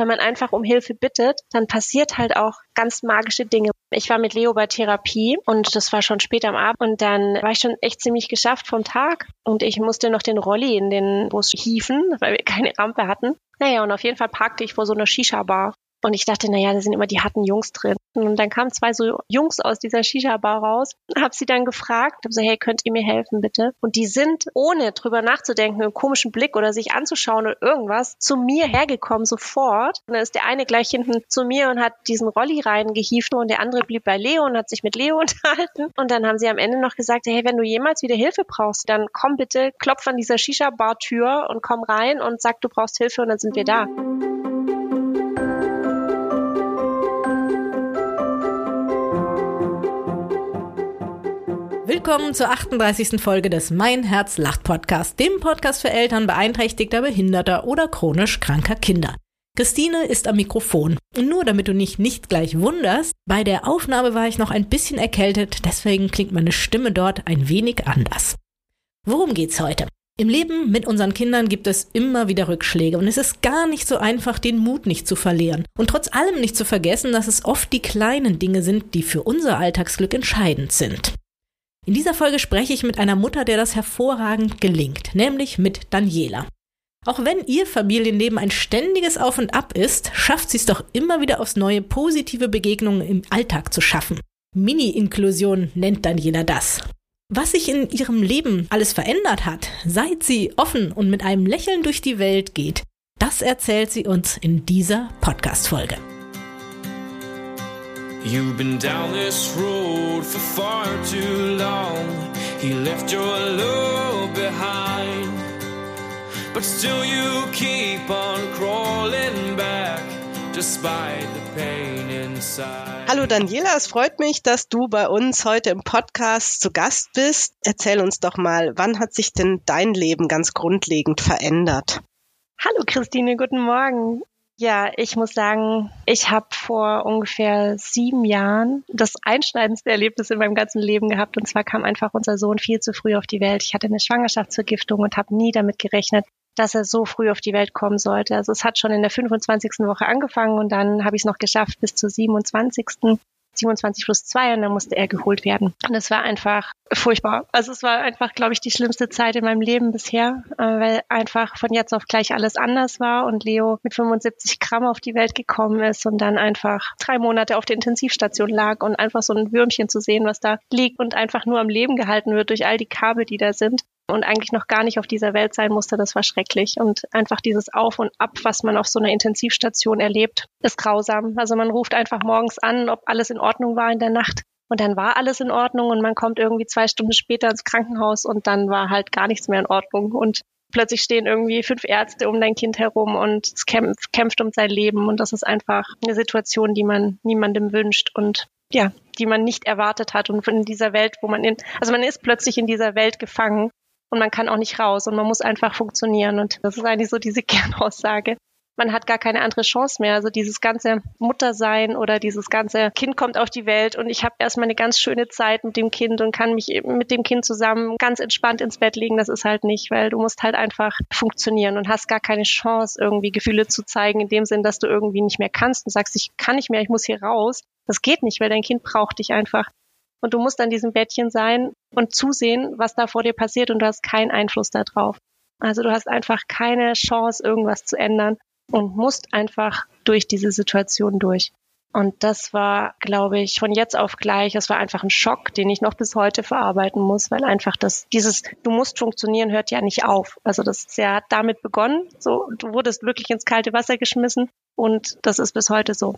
wenn man einfach um Hilfe bittet, dann passiert halt auch ganz magische Dinge. Ich war mit Leo bei Therapie und das war schon spät am Abend und dann war ich schon echt ziemlich geschafft vom Tag und ich musste noch den Rolli in den Bus hieven, weil wir keine Rampe hatten. Naja, und auf jeden Fall parkte ich vor so einer Shisha-Bar. Und ich dachte, naja, da sind immer die harten Jungs drin. Und dann kamen zwei so Jungs aus dieser Shisha-Bar raus, habe sie dann gefragt, hab so, hey, könnt ihr mir helfen, bitte? Und die sind, ohne drüber nachzudenken, einen komischen Blick oder sich anzuschauen oder irgendwas, zu mir hergekommen, sofort. Und dann ist der eine gleich hinten zu mir und hat diesen Rolli reingehieft und der andere blieb bei Leo und hat sich mit Leo unterhalten. Und dann haben sie am Ende noch gesagt, hey, wenn du jemals wieder Hilfe brauchst, dann komm bitte, klopf an dieser Shisha-Bar-Tür und komm rein und sag, du brauchst Hilfe und dann sind wir da. Willkommen zur 38. Folge des Mein Herz lacht Podcast, dem Podcast für Eltern beeinträchtigter, behinderter oder chronisch kranker Kinder. Christine ist am Mikrofon. Und nur damit du dich nicht gleich wunderst, bei der Aufnahme war ich noch ein bisschen erkältet, deswegen klingt meine Stimme dort ein wenig anders. Worum geht's heute? Im Leben mit unseren Kindern gibt es immer wieder Rückschläge und es ist gar nicht so einfach, den Mut nicht zu verlieren. Und trotz allem nicht zu vergessen, dass es oft die kleinen Dinge sind, die für unser Alltagsglück entscheidend sind. In dieser Folge spreche ich mit einer Mutter, der das hervorragend gelingt, nämlich mit Daniela. Auch wenn ihr Familienleben ein ständiges Auf und Ab ist, schafft sie es doch immer wieder aufs neue positive Begegnungen im Alltag zu schaffen. Mini-Inklusion nennt Daniela das. Was sich in ihrem Leben alles verändert hat, seit sie offen und mit einem Lächeln durch die Welt geht, das erzählt sie uns in dieser Podcast-Folge. You've been down this road for far too long. He left your love behind. But still you keep on crawling back. Despite the pain inside. Hallo Daniela, es freut mich, dass du bei uns heute im Podcast zu Gast bist. Erzähl uns doch mal, wann hat sich denn dein Leben ganz grundlegend verändert? Hallo Christine, guten Morgen. Ja, ich muss sagen, ich habe vor ungefähr sieben Jahren das einschneidendste Erlebnis in meinem ganzen Leben gehabt. Und zwar kam einfach unser Sohn viel zu früh auf die Welt. Ich hatte eine Schwangerschaftsvergiftung und habe nie damit gerechnet, dass er so früh auf die Welt kommen sollte. Also es hat schon in der 25. Woche angefangen und dann habe ich es noch geschafft bis zur 27. 27 plus 2 und dann musste er geholt werden. Und es war einfach furchtbar. Also es war einfach, glaube ich, die schlimmste Zeit in meinem Leben bisher, äh, weil einfach von jetzt auf gleich alles anders war und Leo mit 75 Gramm auf die Welt gekommen ist und dann einfach drei Monate auf der Intensivstation lag und einfach so ein Würmchen zu sehen, was da liegt und einfach nur am Leben gehalten wird durch all die Kabel, die da sind und eigentlich noch gar nicht auf dieser Welt sein musste, das war schrecklich. Und einfach dieses Auf und Ab, was man auf so einer Intensivstation erlebt, ist grausam. Also man ruft einfach morgens an, ob alles in Ordnung war in der Nacht. Und dann war alles in Ordnung und man kommt irgendwie zwei Stunden später ins Krankenhaus und dann war halt gar nichts mehr in Ordnung. Und plötzlich stehen irgendwie fünf Ärzte um dein Kind herum und es kämpft, kämpft um sein Leben. Und das ist einfach eine Situation, die man niemandem wünscht und ja, die man nicht erwartet hat. Und in dieser Welt, wo man in, also man ist plötzlich in dieser Welt gefangen und man kann auch nicht raus und man muss einfach funktionieren. Und das ist eigentlich so diese Kernaussage. Man hat gar keine andere Chance mehr. Also dieses ganze Muttersein oder dieses ganze Kind kommt auf die Welt und ich habe erstmal eine ganz schöne Zeit mit dem Kind und kann mich mit dem Kind zusammen ganz entspannt ins Bett legen. Das ist halt nicht, weil du musst halt einfach funktionieren und hast gar keine Chance, irgendwie Gefühle zu zeigen, in dem Sinn, dass du irgendwie nicht mehr kannst und sagst, ich kann nicht mehr, ich muss hier raus. Das geht nicht, weil dein Kind braucht dich einfach. Und du musst an diesem Bettchen sein und zusehen, was da vor dir passiert und du hast keinen Einfluss darauf. Also du hast einfach keine Chance, irgendwas zu ändern und musst einfach durch diese Situation durch. Und das war, glaube ich, von jetzt auf gleich, das war einfach ein Schock, den ich noch bis heute verarbeiten muss, weil einfach das, dieses, du musst funktionieren, hört ja nicht auf. Also das ist ja damit begonnen. So, du wurdest wirklich ins kalte Wasser geschmissen und das ist bis heute so.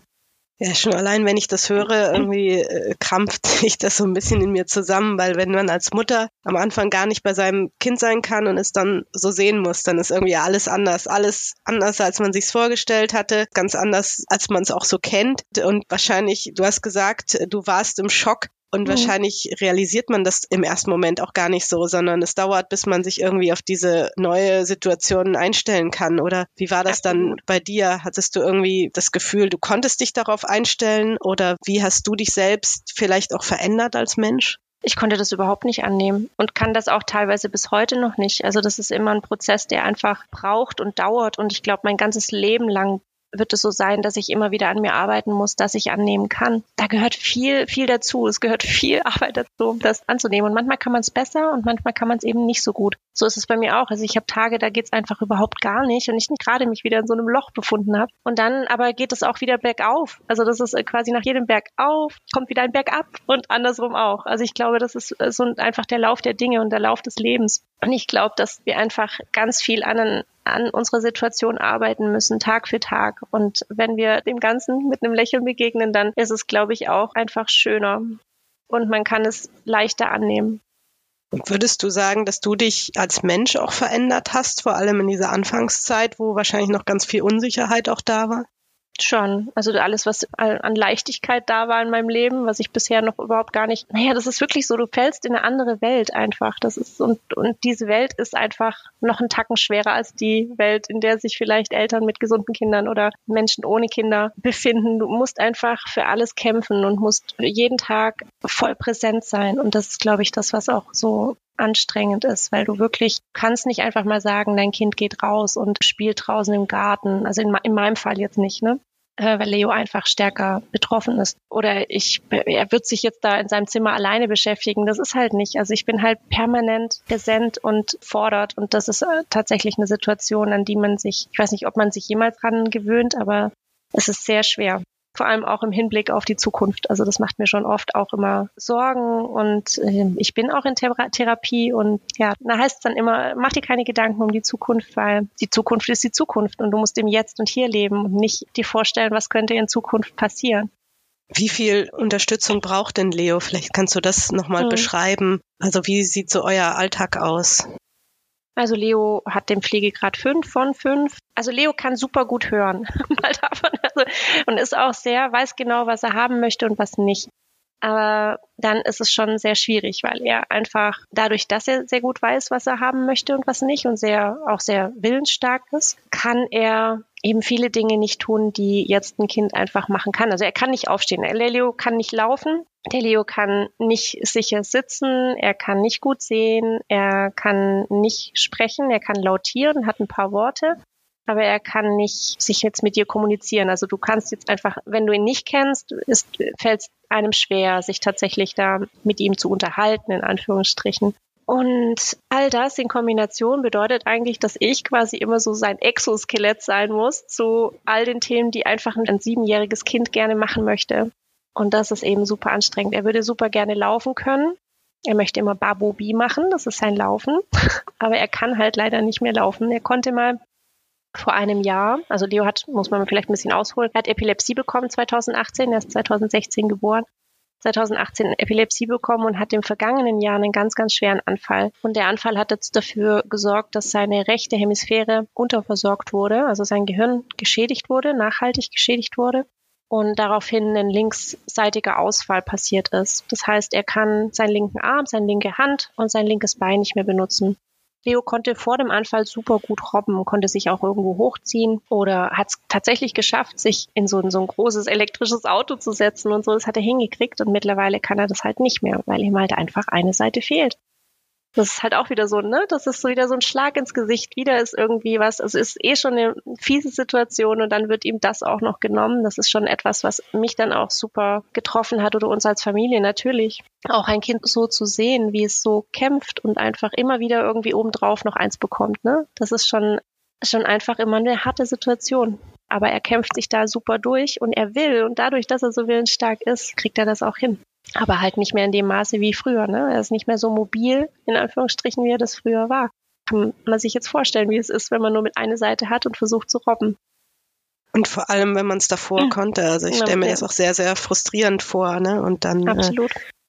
Ja, schon allein, wenn ich das höre, irgendwie äh, krampft sich das so ein bisschen in mir zusammen, weil wenn man als Mutter am Anfang gar nicht bei seinem Kind sein kann und es dann so sehen muss, dann ist irgendwie alles anders. Alles anders, als man sich's vorgestellt hatte, ganz anders, als man es auch so kennt. Und wahrscheinlich, du hast gesagt, du warst im Schock. Und mhm. wahrscheinlich realisiert man das im ersten Moment auch gar nicht so, sondern es dauert, bis man sich irgendwie auf diese neue Situation einstellen kann. Oder wie war das dann bei dir? Hattest du irgendwie das Gefühl, du konntest dich darauf einstellen? Oder wie hast du dich selbst vielleicht auch verändert als Mensch? ich konnte das überhaupt nicht annehmen und kann das auch teilweise bis heute noch nicht. Also das ist immer ein Prozess, der einfach braucht und dauert und ich glaube mein ganzes Leben lang wird es so sein, dass ich immer wieder an mir arbeiten muss, dass ich annehmen kann. Da gehört viel, viel dazu. Es gehört viel Arbeit dazu, um das anzunehmen. Und manchmal kann man es besser und manchmal kann man es eben nicht so gut. So ist es bei mir auch. Also ich habe Tage, da geht es einfach überhaupt gar nicht und ich gerade mich wieder in so einem Loch befunden habe. Und dann aber geht es auch wieder bergauf. Also das ist quasi nach jedem Berg auf, kommt wieder ein Berg ab und andersrum auch. Also ich glaube, das ist so einfach der Lauf der Dinge und der Lauf des Lebens. Und ich glaube, dass wir einfach ganz viel an, an unserer Situation arbeiten müssen, Tag für Tag. Und wenn wir dem Ganzen mit einem Lächeln begegnen, dann ist es, glaube ich, auch einfach schöner. Und man kann es leichter annehmen. Und würdest du sagen, dass du dich als Mensch auch verändert hast, vor allem in dieser Anfangszeit, wo wahrscheinlich noch ganz viel Unsicherheit auch da war? Schon. Also alles, was an Leichtigkeit da war in meinem Leben, was ich bisher noch überhaupt gar nicht. Naja, das ist wirklich so, du fällst in eine andere Welt einfach. Das ist, und, und diese Welt ist einfach noch einen Tacken schwerer als die Welt, in der sich vielleicht Eltern mit gesunden Kindern oder Menschen ohne Kinder befinden. Du musst einfach für alles kämpfen und musst jeden Tag voll präsent sein. Und das ist, glaube ich, das, was auch so anstrengend ist, weil du wirklich kannst nicht einfach mal sagen, dein Kind geht raus und spielt draußen im Garten. Also in, in meinem Fall jetzt nicht, ne? Äh, weil Leo einfach stärker betroffen ist. Oder ich, er wird sich jetzt da in seinem Zimmer alleine beschäftigen. Das ist halt nicht. Also ich bin halt permanent präsent und fordert. Und das ist äh, tatsächlich eine Situation, an die man sich, ich weiß nicht, ob man sich jemals dran gewöhnt, aber es ist sehr schwer vor allem auch im Hinblick auf die Zukunft. Also das macht mir schon oft auch immer Sorgen und äh, ich bin auch in Thera Therapie und ja, da heißt es dann immer, mach dir keine Gedanken um die Zukunft, weil die Zukunft ist die Zukunft und du musst im Jetzt und hier leben und nicht dir vorstellen, was könnte in Zukunft passieren. Wie viel Unterstützung braucht denn Leo? Vielleicht kannst du das nochmal mhm. beschreiben. Also wie sieht so euer Alltag aus? Also Leo hat den Pflegegrad 5 von 5. Also Leo kann super gut hören. Mal davon. Also, und ist auch sehr, weiß genau, was er haben möchte und was nicht. Aber dann ist es schon sehr schwierig, weil er einfach dadurch, dass er sehr gut weiß, was er haben möchte und was nicht und sehr, auch sehr willensstark ist, kann er eben viele Dinge nicht tun, die jetzt ein Kind einfach machen kann. Also er kann nicht aufstehen. Der Leo kann nicht laufen. Der Leo kann nicht sicher sitzen. Er kann nicht gut sehen. Er kann nicht sprechen. Er kann lautieren, hat ein paar Worte aber er kann nicht sich jetzt mit dir kommunizieren. Also du kannst jetzt einfach, wenn du ihn nicht kennst, fällt es einem schwer, sich tatsächlich da mit ihm zu unterhalten, in Anführungsstrichen. Und all das in Kombination bedeutet eigentlich, dass ich quasi immer so sein Exoskelett sein muss zu all den Themen, die einfach ein siebenjähriges Kind gerne machen möchte. Und das ist eben super anstrengend. Er würde super gerne laufen können. Er möchte immer Babobi machen, das ist sein Laufen. Aber er kann halt leider nicht mehr laufen. Er konnte mal vor einem Jahr. Also Leo hat, muss man vielleicht ein bisschen ausholen, er hat Epilepsie bekommen 2018, er ist 2016 geboren. 2018 Epilepsie bekommen und hat im vergangenen Jahr einen ganz, ganz schweren Anfall. Und der Anfall hat jetzt dafür gesorgt, dass seine rechte Hemisphäre unterversorgt wurde, also sein Gehirn geschädigt wurde, nachhaltig geschädigt wurde und daraufhin ein linksseitiger Ausfall passiert ist. Das heißt, er kann seinen linken Arm, seine linke Hand und sein linkes Bein nicht mehr benutzen. Leo konnte vor dem Anfall super gut robben, konnte sich auch irgendwo hochziehen oder hat es tatsächlich geschafft, sich in so, ein, so ein großes elektrisches Auto zu setzen und so. Das hat er hingekriegt und mittlerweile kann er das halt nicht mehr, weil ihm halt einfach eine Seite fehlt das ist halt auch wieder so, ne? Das ist so wieder so ein Schlag ins Gesicht. Wieder ist irgendwie was, also ist eh schon eine fiese Situation und dann wird ihm das auch noch genommen. Das ist schon etwas, was mich dann auch super getroffen hat oder uns als Familie natürlich. Auch ein Kind so zu sehen, wie es so kämpft und einfach immer wieder irgendwie obendrauf noch eins bekommt, ne? Das ist schon, schon einfach immer eine harte Situation. Aber er kämpft sich da super durch und er will und dadurch, dass er so willensstark ist, kriegt er das auch hin aber halt nicht mehr in dem Maße wie früher. Ne? Er ist nicht mehr so mobil, in Anführungsstrichen, wie er das früher war. Kann man sich jetzt vorstellen, wie es ist, wenn man nur mit einer Seite hat und versucht zu robben. Und vor allem, wenn man es davor mhm. konnte. Also ich stelle mir das auch sehr, sehr frustrierend vor. Ne? Und dann äh,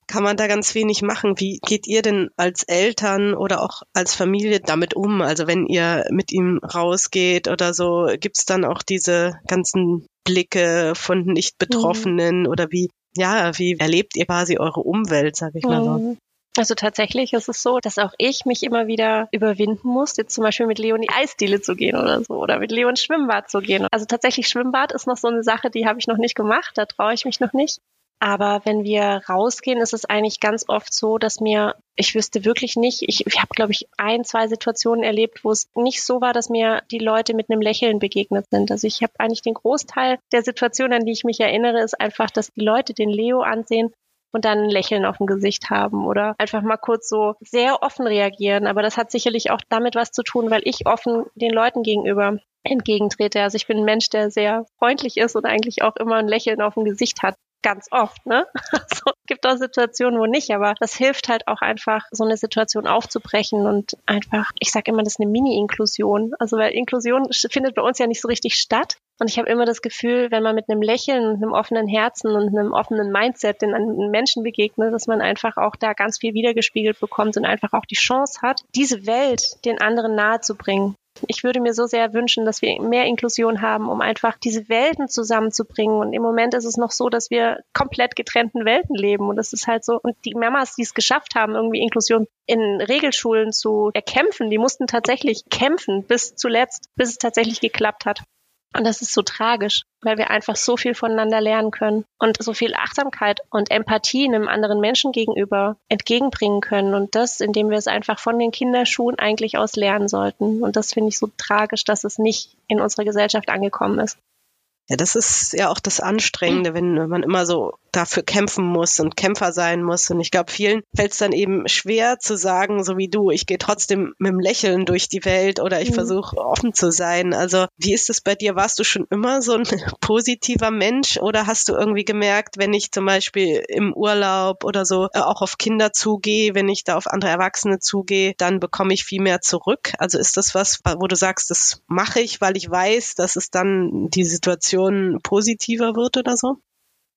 kann man da ganz wenig machen. Wie geht ihr denn als Eltern oder auch als Familie damit um? Also wenn ihr mit ihm rausgeht oder so, gibt es dann auch diese ganzen Blicke von Nicht-Betroffenen mhm. oder wie ja, wie erlebt ihr quasi eure Umwelt, sag ich mal so? Mhm. Also tatsächlich ist es so, dass auch ich mich immer wieder überwinden muss, jetzt zum Beispiel mit Leo in die Eisdiele zu gehen oder so oder mit Leo ins Schwimmbad zu gehen. Also tatsächlich Schwimmbad ist noch so eine Sache, die habe ich noch nicht gemacht, da traue ich mich noch nicht. Aber wenn wir rausgehen, ist es eigentlich ganz oft so, dass mir, ich wüsste wirklich nicht, ich, ich habe, glaube ich, ein, zwei Situationen erlebt, wo es nicht so war, dass mir die Leute mit einem Lächeln begegnet sind. Also ich habe eigentlich den Großteil der Situationen, an die ich mich erinnere, ist einfach, dass die Leute den Leo ansehen und dann ein Lächeln auf dem Gesicht haben oder einfach mal kurz so sehr offen reagieren. Aber das hat sicherlich auch damit was zu tun, weil ich offen den Leuten gegenüber entgegentrete. Also ich bin ein Mensch, der sehr freundlich ist und eigentlich auch immer ein Lächeln auf dem Gesicht hat ganz oft, ne? Also, gibt auch Situationen, wo nicht, aber das hilft halt auch einfach, so eine Situation aufzubrechen und einfach, ich sage immer, das ist eine Mini-Inklusion. Also weil Inklusion findet bei uns ja nicht so richtig statt. Und ich habe immer das Gefühl, wenn man mit einem Lächeln und einem offenen Herzen und einem offenen Mindset den Menschen begegnet, dass man einfach auch da ganz viel wiedergespiegelt bekommt und einfach auch die Chance hat, diese Welt den anderen nahezubringen. Ich würde mir so sehr wünschen, dass wir mehr Inklusion haben, um einfach diese Welten zusammenzubringen. Und im Moment ist es noch so, dass wir komplett getrennten Welten leben. Und das ist halt so. Und die Mamas, die es geschafft haben, irgendwie Inklusion in Regelschulen zu erkämpfen, die mussten tatsächlich kämpfen bis zuletzt, bis es tatsächlich geklappt hat. Und das ist so tragisch, weil wir einfach so viel voneinander lernen können und so viel Achtsamkeit und Empathie einem anderen Menschen gegenüber entgegenbringen können. Und das, indem wir es einfach von den Kinderschuhen eigentlich aus lernen sollten. Und das finde ich so tragisch, dass es nicht in unserer Gesellschaft angekommen ist. Ja, das ist ja auch das Anstrengende, wenn man immer so dafür kämpfen muss und Kämpfer sein muss. Und ich glaube, vielen fällt es dann eben schwer zu sagen, so wie du, ich gehe trotzdem mit dem Lächeln durch die Welt oder ich mhm. versuche offen zu sein. Also wie ist es bei dir? Warst du schon immer so ein positiver Mensch oder hast du irgendwie gemerkt, wenn ich zum Beispiel im Urlaub oder so äh, auch auf Kinder zugehe, wenn ich da auf andere Erwachsene zugehe, dann bekomme ich viel mehr zurück? Also ist das was, wo du sagst, das mache ich, weil ich weiß, dass es dann die Situation positiver wird oder so?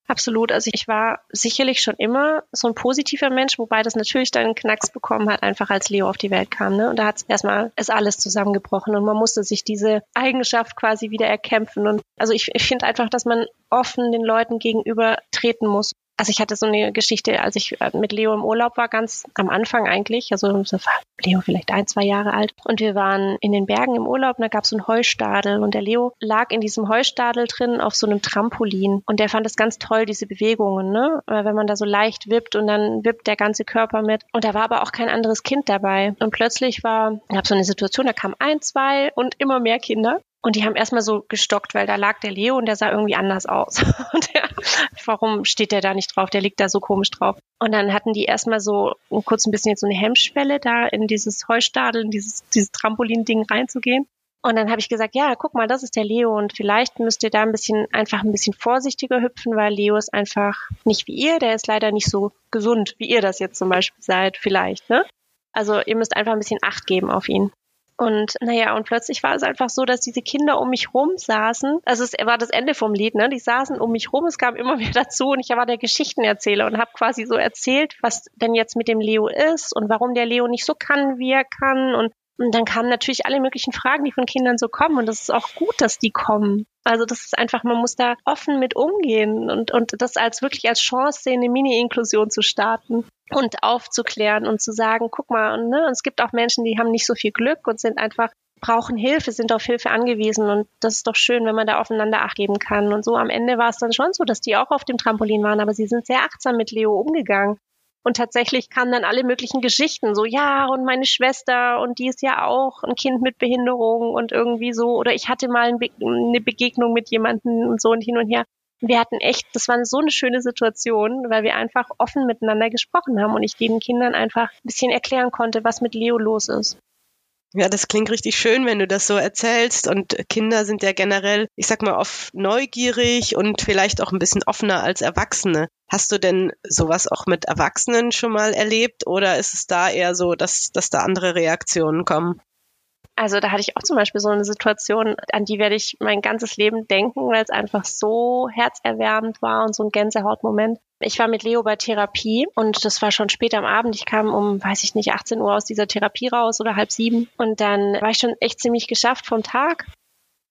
Absolut. Also ich war sicherlich schon immer so ein positiver Mensch, wobei das natürlich dann einen Knacks bekommen hat, einfach als Leo auf die Welt kam. Ne? Und da hat erstmal ist alles zusammengebrochen und man musste sich diese Eigenschaft quasi wieder erkämpfen. Und also ich, ich finde einfach, dass man offen den Leuten gegenüber treten muss also ich hatte so eine Geschichte, als ich äh, mit Leo im Urlaub war, ganz am Anfang eigentlich, also war Leo vielleicht ein, zwei Jahre alt. Und wir waren in den Bergen im Urlaub und da gab es so einen Heustadel. Und der Leo lag in diesem Heustadel drin auf so einem Trampolin. Und der fand es ganz toll, diese Bewegungen, ne? Wenn man da so leicht wippt und dann wippt der ganze Körper mit. Und da war aber auch kein anderes Kind dabei. Und plötzlich war, gab so eine Situation, da kamen ein, zwei und immer mehr Kinder und die haben erstmal so gestockt, weil da lag der Leo und der sah irgendwie anders aus. Der, warum steht der da nicht drauf? Der liegt da so komisch drauf. Und dann hatten die erstmal so kurz ein bisschen jetzt so eine Hemmschwelle, da in dieses Heustadel, in dieses, dieses Trampolin-Ding reinzugehen. Und dann habe ich gesagt, ja, guck mal, das ist der Leo und vielleicht müsst ihr da ein bisschen einfach ein bisschen vorsichtiger hüpfen, weil Leo ist einfach nicht wie ihr, der ist leider nicht so gesund, wie ihr das jetzt zum Beispiel seid, vielleicht, ne? Also ihr müsst einfach ein bisschen Acht geben auf ihn. Und naja, und plötzlich war es einfach so, dass diese Kinder um mich rum saßen. Also es war das Ende vom Lied, ne? Die saßen um mich rum, es kam immer mehr dazu und ich war der Geschichtenerzähler und habe quasi so erzählt, was denn jetzt mit dem Leo ist und warum der Leo nicht so kann, wie er kann und und dann kamen natürlich alle möglichen Fragen, die von Kindern so kommen. Und das ist auch gut, dass die kommen. Also das ist einfach, man muss da offen mit umgehen und, und das als wirklich als Chance sehen, eine Mini-Inklusion zu starten und aufzuklären und zu sagen, guck mal, ne, und es gibt auch Menschen, die haben nicht so viel Glück und sind einfach brauchen Hilfe, sind auf Hilfe angewiesen und das ist doch schön, wenn man da aufeinander Acht geben kann. Und so am Ende war es dann schon so, dass die auch auf dem Trampolin waren, aber sie sind sehr achtsam mit Leo umgegangen. Und tatsächlich kamen dann alle möglichen Geschichten, so ja, und meine Schwester und die ist ja auch ein Kind mit Behinderung und irgendwie so, oder ich hatte mal eine Begegnung mit jemandem und so und hin und her. Wir hatten echt, das war so eine schöne Situation, weil wir einfach offen miteinander gesprochen haben und ich den Kindern einfach ein bisschen erklären konnte, was mit Leo los ist. Ja, das klingt richtig schön, wenn du das so erzählst. Und Kinder sind ja generell, ich sag mal, oft neugierig und vielleicht auch ein bisschen offener als Erwachsene. Hast du denn sowas auch mit Erwachsenen schon mal erlebt oder ist es da eher so, dass, dass da andere Reaktionen kommen? Also da hatte ich auch zum Beispiel so eine Situation, an die werde ich mein ganzes Leben denken, weil es einfach so herzerwärmend war und so ein Gänsehautmoment. Ich war mit Leo bei Therapie und das war schon spät am Abend. Ich kam um, weiß ich nicht, 18 Uhr aus dieser Therapie raus oder halb sieben. Und dann war ich schon echt ziemlich geschafft vom Tag.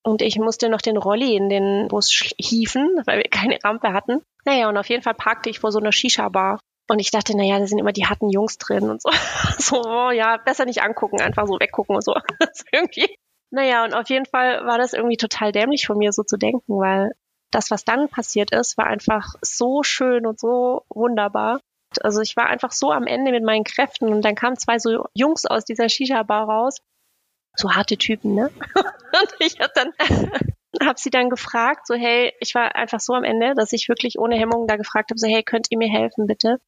Und ich musste noch den Rolli in den Bus hieven, weil wir keine Rampe hatten. Naja, und auf jeden Fall parkte ich vor so einer Shisha-Bar. Und ich dachte, naja, da sind immer die harten Jungs drin und so. So, oh, ja, besser nicht angucken, einfach so weggucken und so. irgendwie. Naja, und auf jeden Fall war das irgendwie total dämlich von mir, so zu denken, weil das, was dann passiert ist, war einfach so schön und so wunderbar. Also ich war einfach so am Ende mit meinen Kräften und dann kamen zwei so Jungs aus dieser Shisha-Bar raus. So harte Typen, ne? Und ich hab dann habe sie dann gefragt, so hey, ich war einfach so am Ende, dass ich wirklich ohne Hemmung da gefragt habe, so hey, könnt ihr mir helfen bitte?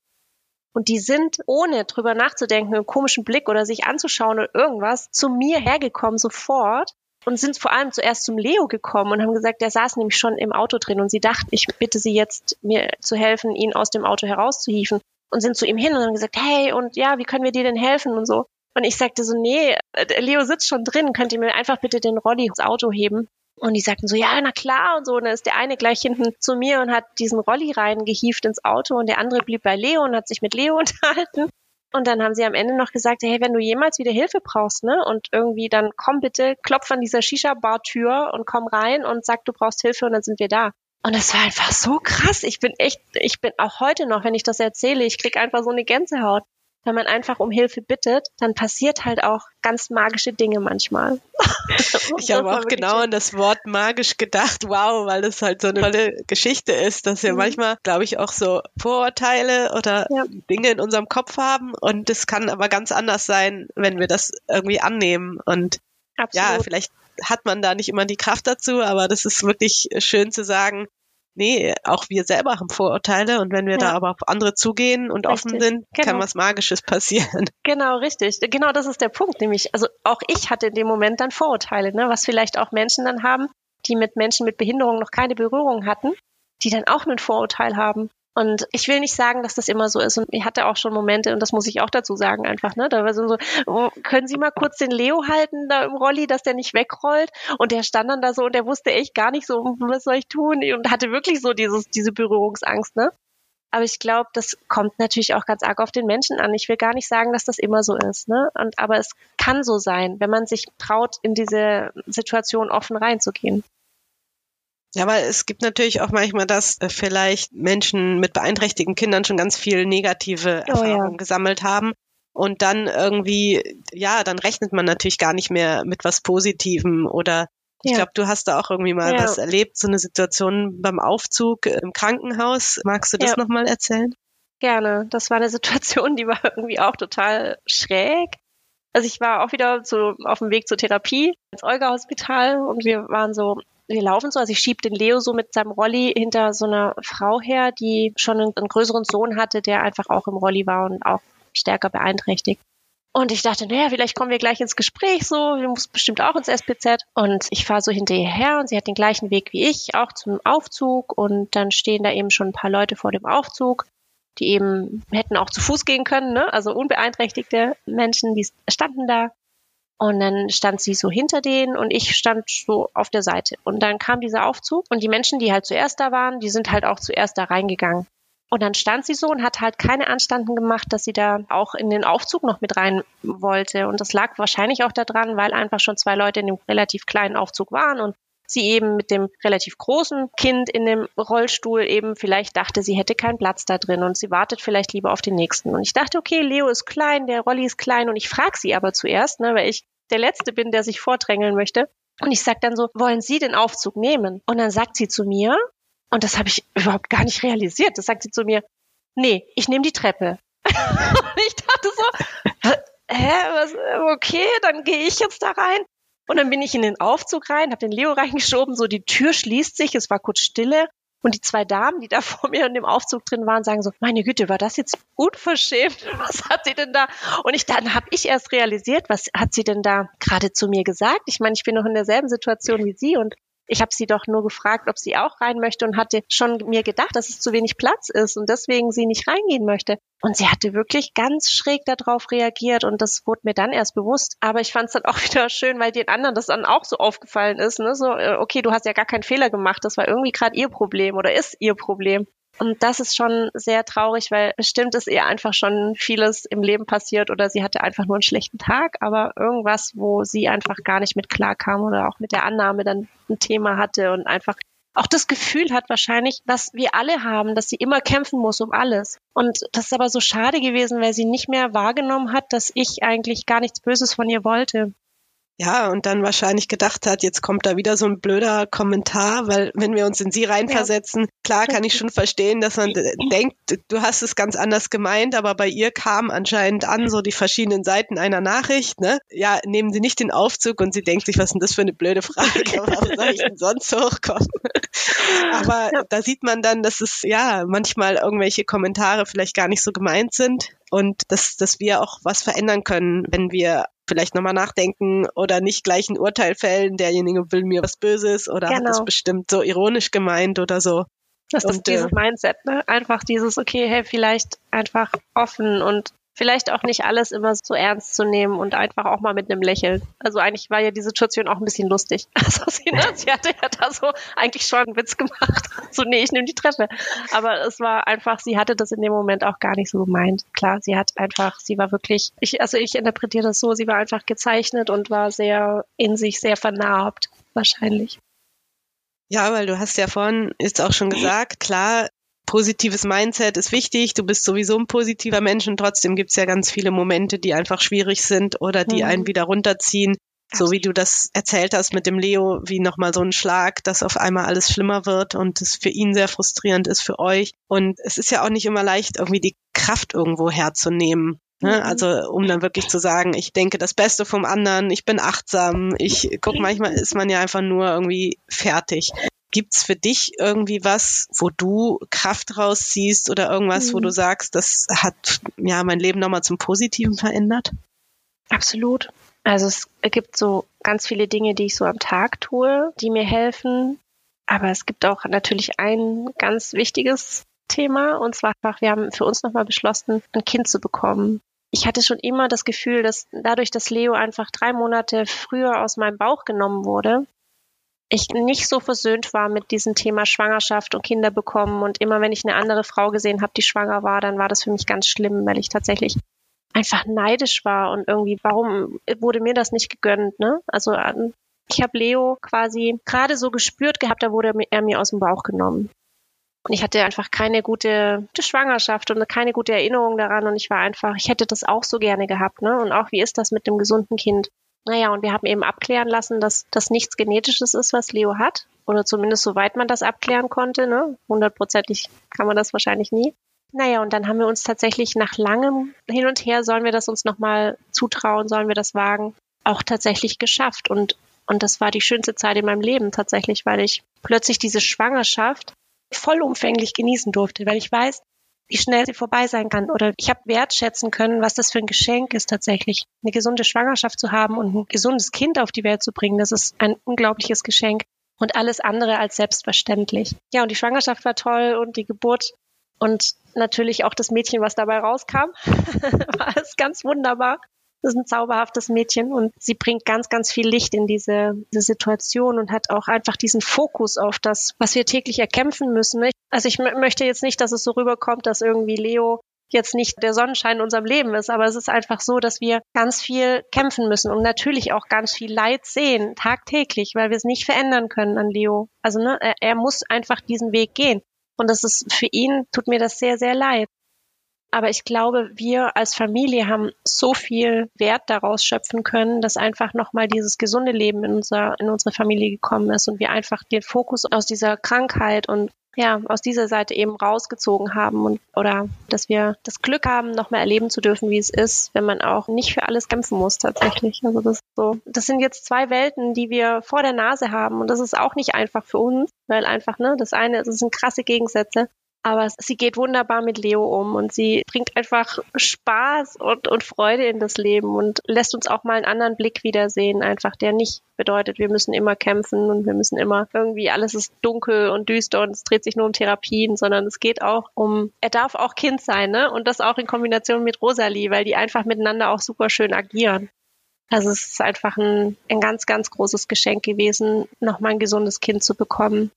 Und die sind, ohne drüber nachzudenken, einen komischen Blick oder sich anzuschauen oder irgendwas, zu mir hergekommen sofort und sind vor allem zuerst zum Leo gekommen und haben gesagt, der saß nämlich schon im Auto drin und sie dachten, ich bitte sie jetzt, mir zu helfen, ihn aus dem Auto herauszuhieven und sind zu ihm hin und haben gesagt, hey, und ja, wie können wir dir denn helfen und so. Und ich sagte so, nee, Leo sitzt schon drin, könnt ihr mir einfach bitte den Rolli ins Auto heben? Und die sagten so, ja, na klar und so. Und dann ist der eine gleich hinten zu mir und hat diesen Rolli reingehieft ins Auto und der andere blieb bei Leo und hat sich mit Leo unterhalten. Und dann haben sie am Ende noch gesagt, hey, wenn du jemals wieder Hilfe brauchst, ne, und irgendwie dann komm bitte, klopf an dieser Shisha-Bar-Tür und komm rein und sag, du brauchst Hilfe und dann sind wir da. Und das war einfach so krass. Ich bin echt, ich bin auch heute noch, wenn ich das erzähle, ich krieg einfach so eine Gänsehaut wenn man einfach um Hilfe bittet, dann passiert halt auch ganz magische Dinge manchmal. ich habe auch genau an das Wort magisch gedacht, wow, weil das halt so eine tolle Geschichte ist, dass wir mhm. manchmal, glaube ich, auch so Vorurteile oder ja. Dinge in unserem Kopf haben und das kann aber ganz anders sein, wenn wir das irgendwie annehmen und Absolut. ja, vielleicht hat man da nicht immer die Kraft dazu, aber das ist wirklich schön zu sagen, nee, auch wir selber haben Vorurteile und wenn wir ja. da aber auf andere zugehen und richtig. offen sind, genau. kann was Magisches passieren. Genau, richtig. Genau das ist der Punkt, nämlich, also auch ich hatte in dem Moment dann Vorurteile, ne, was vielleicht auch Menschen dann haben, die mit Menschen mit Behinderung noch keine Berührung hatten, die dann auch ein Vorurteil haben. Und ich will nicht sagen, dass das immer so ist. Und ich hatte auch schon Momente, und das muss ich auch dazu sagen, einfach, ne? Da war so, oh, können Sie mal kurz den Leo halten da im Rolli, dass der nicht wegrollt? Und der stand dann da so und der wusste echt gar nicht so, was soll ich tun? Und hatte wirklich so dieses, diese Berührungsangst, ne? Aber ich glaube, das kommt natürlich auch ganz arg auf den Menschen an. Ich will gar nicht sagen, dass das immer so ist, ne? Und, aber es kann so sein, wenn man sich traut, in diese Situation offen reinzugehen. Ja, aber es gibt natürlich auch manchmal, dass äh, vielleicht Menschen mit beeinträchtigten Kindern schon ganz viel negative oh, Erfahrungen ja. gesammelt haben. Und dann irgendwie, ja, dann rechnet man natürlich gar nicht mehr mit was Positivem oder ich ja. glaube, du hast da auch irgendwie mal ja. was erlebt, so eine Situation beim Aufzug im Krankenhaus. Magst du das ja. nochmal erzählen? Gerne. Das war eine Situation, die war irgendwie auch total schräg. Also ich war auch wieder so auf dem Weg zur Therapie ins Olga-Hospital und wir waren so wir laufen so, also ich schieb den Leo so mit seinem Rolli hinter so einer Frau her, die schon einen, einen größeren Sohn hatte, der einfach auch im Rolli war und auch stärker beeinträchtigt. Und ich dachte, naja, vielleicht kommen wir gleich ins Gespräch so, wir muss bestimmt auch ins SPZ. Und ich fahre so hinter ihr her und sie hat den gleichen Weg wie ich, auch zum Aufzug. Und dann stehen da eben schon ein paar Leute vor dem Aufzug, die eben hätten auch zu Fuß gehen können, ne? also unbeeinträchtigte Menschen, die standen da. Und dann stand sie so hinter denen und ich stand so auf der Seite. Und dann kam dieser Aufzug und die Menschen, die halt zuerst da waren, die sind halt auch zuerst da reingegangen. Und dann stand sie so und hat halt keine Anstanden gemacht, dass sie da auch in den Aufzug noch mit rein wollte. Und das lag wahrscheinlich auch daran, weil einfach schon zwei Leute in dem relativ kleinen Aufzug waren und sie eben mit dem relativ großen Kind in dem Rollstuhl eben vielleicht dachte, sie hätte keinen Platz da drin und sie wartet vielleicht lieber auf den nächsten. Und ich dachte, okay, Leo ist klein, der Rolli ist klein und ich frage sie aber zuerst, ne, weil ich der Letzte bin, der sich vordrängeln möchte. Und ich sag dann so, wollen Sie den Aufzug nehmen? Und dann sagt sie zu mir, und das habe ich überhaupt gar nicht realisiert, das sagt sie zu mir, nee, ich nehme die Treppe. und ich dachte so, hä, was, okay, dann gehe ich jetzt da rein. Und dann bin ich in den Aufzug rein, habe den Leo reingeschoben, so die Tür schließt sich, es war kurz Stille. Und die zwei Damen, die da vor mir in dem Aufzug drin waren, sagen so, meine Güte, war das jetzt unverschämt? Was hat sie denn da? Und ich dann habe ich erst realisiert, was hat sie denn da gerade zu mir gesagt? Ich meine, ich bin noch in derselben Situation wie sie und ich habe sie doch nur gefragt, ob sie auch rein möchte und hatte schon mir gedacht, dass es zu wenig Platz ist und deswegen sie nicht reingehen möchte. Und sie hatte wirklich ganz schräg darauf reagiert und das wurde mir dann erst bewusst. Aber ich fand es dann auch wieder schön, weil den anderen das dann auch so aufgefallen ist. Ne? So, äh, okay, du hast ja gar keinen Fehler gemacht, das war irgendwie gerade ihr Problem oder ist ihr Problem. Und das ist schon sehr traurig, weil bestimmt ist ihr einfach schon vieles im Leben passiert oder sie hatte einfach nur einen schlechten Tag, aber irgendwas, wo sie einfach gar nicht mit klar kam oder auch mit der Annahme dann ein Thema hatte und einfach auch das Gefühl hat wahrscheinlich, was wir alle haben, dass sie immer kämpfen muss um alles. Und das ist aber so schade gewesen, weil sie nicht mehr wahrgenommen hat, dass ich eigentlich gar nichts Böses von ihr wollte. Ja, und dann wahrscheinlich gedacht hat, jetzt kommt da wieder so ein blöder Kommentar, weil wenn wir uns in sie reinversetzen, ja. klar kann ich schon verstehen, dass man denkt, du hast es ganz anders gemeint, aber bei ihr kam anscheinend an, so die verschiedenen Seiten einer Nachricht, ne? Ja, nehmen Sie nicht den Aufzug und sie denkt sich, was ist denn das für eine blöde Frage? Warum soll ich denn sonst hochkommen? aber ja. da sieht man dann, dass es ja manchmal irgendwelche Kommentare vielleicht gar nicht so gemeint sind und dass, dass wir auch was verändern können, wenn wir vielleicht nochmal nachdenken oder nicht gleich ein Urteil fällen, derjenige will mir was Böses oder genau. hat es bestimmt so ironisch gemeint oder so. Das und, ist dieses äh, Mindset, ne? Einfach dieses, okay, hey, vielleicht einfach offen und vielleicht auch nicht alles immer so ernst zu nehmen und einfach auch mal mit einem Lächeln. Also eigentlich war ja die Situation auch ein bisschen lustig. Also sie, ne, sie hatte ja da so eigentlich schon einen Witz gemacht. So, nee, ich nehme die Treppe. Aber es war einfach, sie hatte das in dem Moment auch gar nicht so gemeint. Klar, sie hat einfach, sie war wirklich, ich, also ich interpretiere das so, sie war einfach gezeichnet und war sehr in sich sehr vernarbt, wahrscheinlich. Ja, weil du hast ja vorhin jetzt auch schon gesagt, klar, positives Mindset ist wichtig. Du bist sowieso ein positiver Mensch und trotzdem gibt's ja ganz viele Momente, die einfach schwierig sind oder die mhm. einen wieder runterziehen. So wie du das erzählt hast mit dem Leo, wie nochmal so ein Schlag, dass auf einmal alles schlimmer wird und es für ihn sehr frustrierend ist für euch. Und es ist ja auch nicht immer leicht, irgendwie die Kraft irgendwo herzunehmen. Ne? Mhm. Also um dann wirklich zu sagen, ich denke das Beste vom anderen, ich bin achtsam, ich guck, manchmal ist man ja einfach nur irgendwie fertig. Gibt's für dich irgendwie was, wo du Kraft rausziehst oder irgendwas, mhm. wo du sagst, das hat ja mein Leben nochmal zum Positiven verändert? Absolut. Also es gibt so ganz viele Dinge, die ich so am Tag tue, die mir helfen. Aber es gibt auch natürlich ein ganz wichtiges Thema und zwar einfach, wir haben für uns nochmal beschlossen, ein Kind zu bekommen. Ich hatte schon immer das Gefühl, dass dadurch, dass Leo einfach drei Monate früher aus meinem Bauch genommen wurde, ich nicht so versöhnt war mit diesem Thema Schwangerschaft und Kinder bekommen. Und immer wenn ich eine andere Frau gesehen habe, die schwanger war, dann war das für mich ganz schlimm, weil ich tatsächlich einfach neidisch war und irgendwie, warum wurde mir das nicht gegönnt, ne? Also ähm, ich habe Leo quasi gerade so gespürt gehabt, da wurde er mir aus dem Bauch genommen. Und ich hatte einfach keine gute, gute Schwangerschaft und keine gute Erinnerung daran. Und ich war einfach, ich hätte das auch so gerne gehabt, ne? Und auch, wie ist das mit dem gesunden Kind? Naja, und wir haben eben abklären lassen, dass das nichts Genetisches ist, was Leo hat. Oder zumindest soweit man das abklären konnte. Ne? Hundertprozentig kann man das wahrscheinlich nie. Naja, und dann haben wir uns tatsächlich nach langem Hin und Her, sollen wir das uns nochmal zutrauen, sollen wir das wagen, auch tatsächlich geschafft. Und, und das war die schönste Zeit in meinem Leben tatsächlich, weil ich plötzlich diese Schwangerschaft vollumfänglich genießen durfte, weil ich weiß, wie schnell sie vorbei sein kann. Oder ich habe wertschätzen können, was das für ein Geschenk ist tatsächlich. Eine gesunde Schwangerschaft zu haben und ein gesundes Kind auf die Welt zu bringen, das ist ein unglaubliches Geschenk. Und alles andere als selbstverständlich. Ja, und die Schwangerschaft war toll und die Geburt und natürlich auch das Mädchen, was dabei rauskam, war es ganz wunderbar. Das ist ein zauberhaftes Mädchen und sie bringt ganz, ganz viel Licht in diese, diese Situation und hat auch einfach diesen Fokus auf das, was wir täglich erkämpfen müssen. Also ich möchte jetzt nicht, dass es so rüberkommt, dass irgendwie Leo jetzt nicht der Sonnenschein in unserem Leben ist, aber es ist einfach so, dass wir ganz viel kämpfen müssen und natürlich auch ganz viel Leid sehen, tagtäglich, weil wir es nicht verändern können an Leo. Also ne, er, er muss einfach diesen Weg gehen. Und das ist für ihn, tut mir das sehr, sehr leid. Aber ich glaube, wir als Familie haben so viel Wert daraus schöpfen können, dass einfach nochmal dieses gesunde Leben in, unser, in unsere Familie gekommen ist und wir einfach den Fokus aus dieser Krankheit und ja, aus dieser Seite eben rausgezogen haben und oder dass wir das Glück haben, nochmal erleben zu dürfen, wie es ist, wenn man auch nicht für alles kämpfen muss tatsächlich. Also das so. Das sind jetzt zwei Welten, die wir vor der Nase haben und das ist auch nicht einfach für uns, weil einfach, ne, das eine, das sind krasse Gegensätze. Aber sie geht wunderbar mit Leo um und sie bringt einfach Spaß und, und Freude in das Leben und lässt uns auch mal einen anderen Blick wiedersehen, einfach der nicht bedeutet, wir müssen immer kämpfen und wir müssen immer irgendwie, alles ist dunkel und düster und es dreht sich nur um Therapien, sondern es geht auch um, er darf auch Kind sein, ne? Und das auch in Kombination mit Rosalie, weil die einfach miteinander auch super schön agieren. Also es ist einfach ein, ein ganz, ganz großes Geschenk gewesen, nochmal ein gesundes Kind zu bekommen.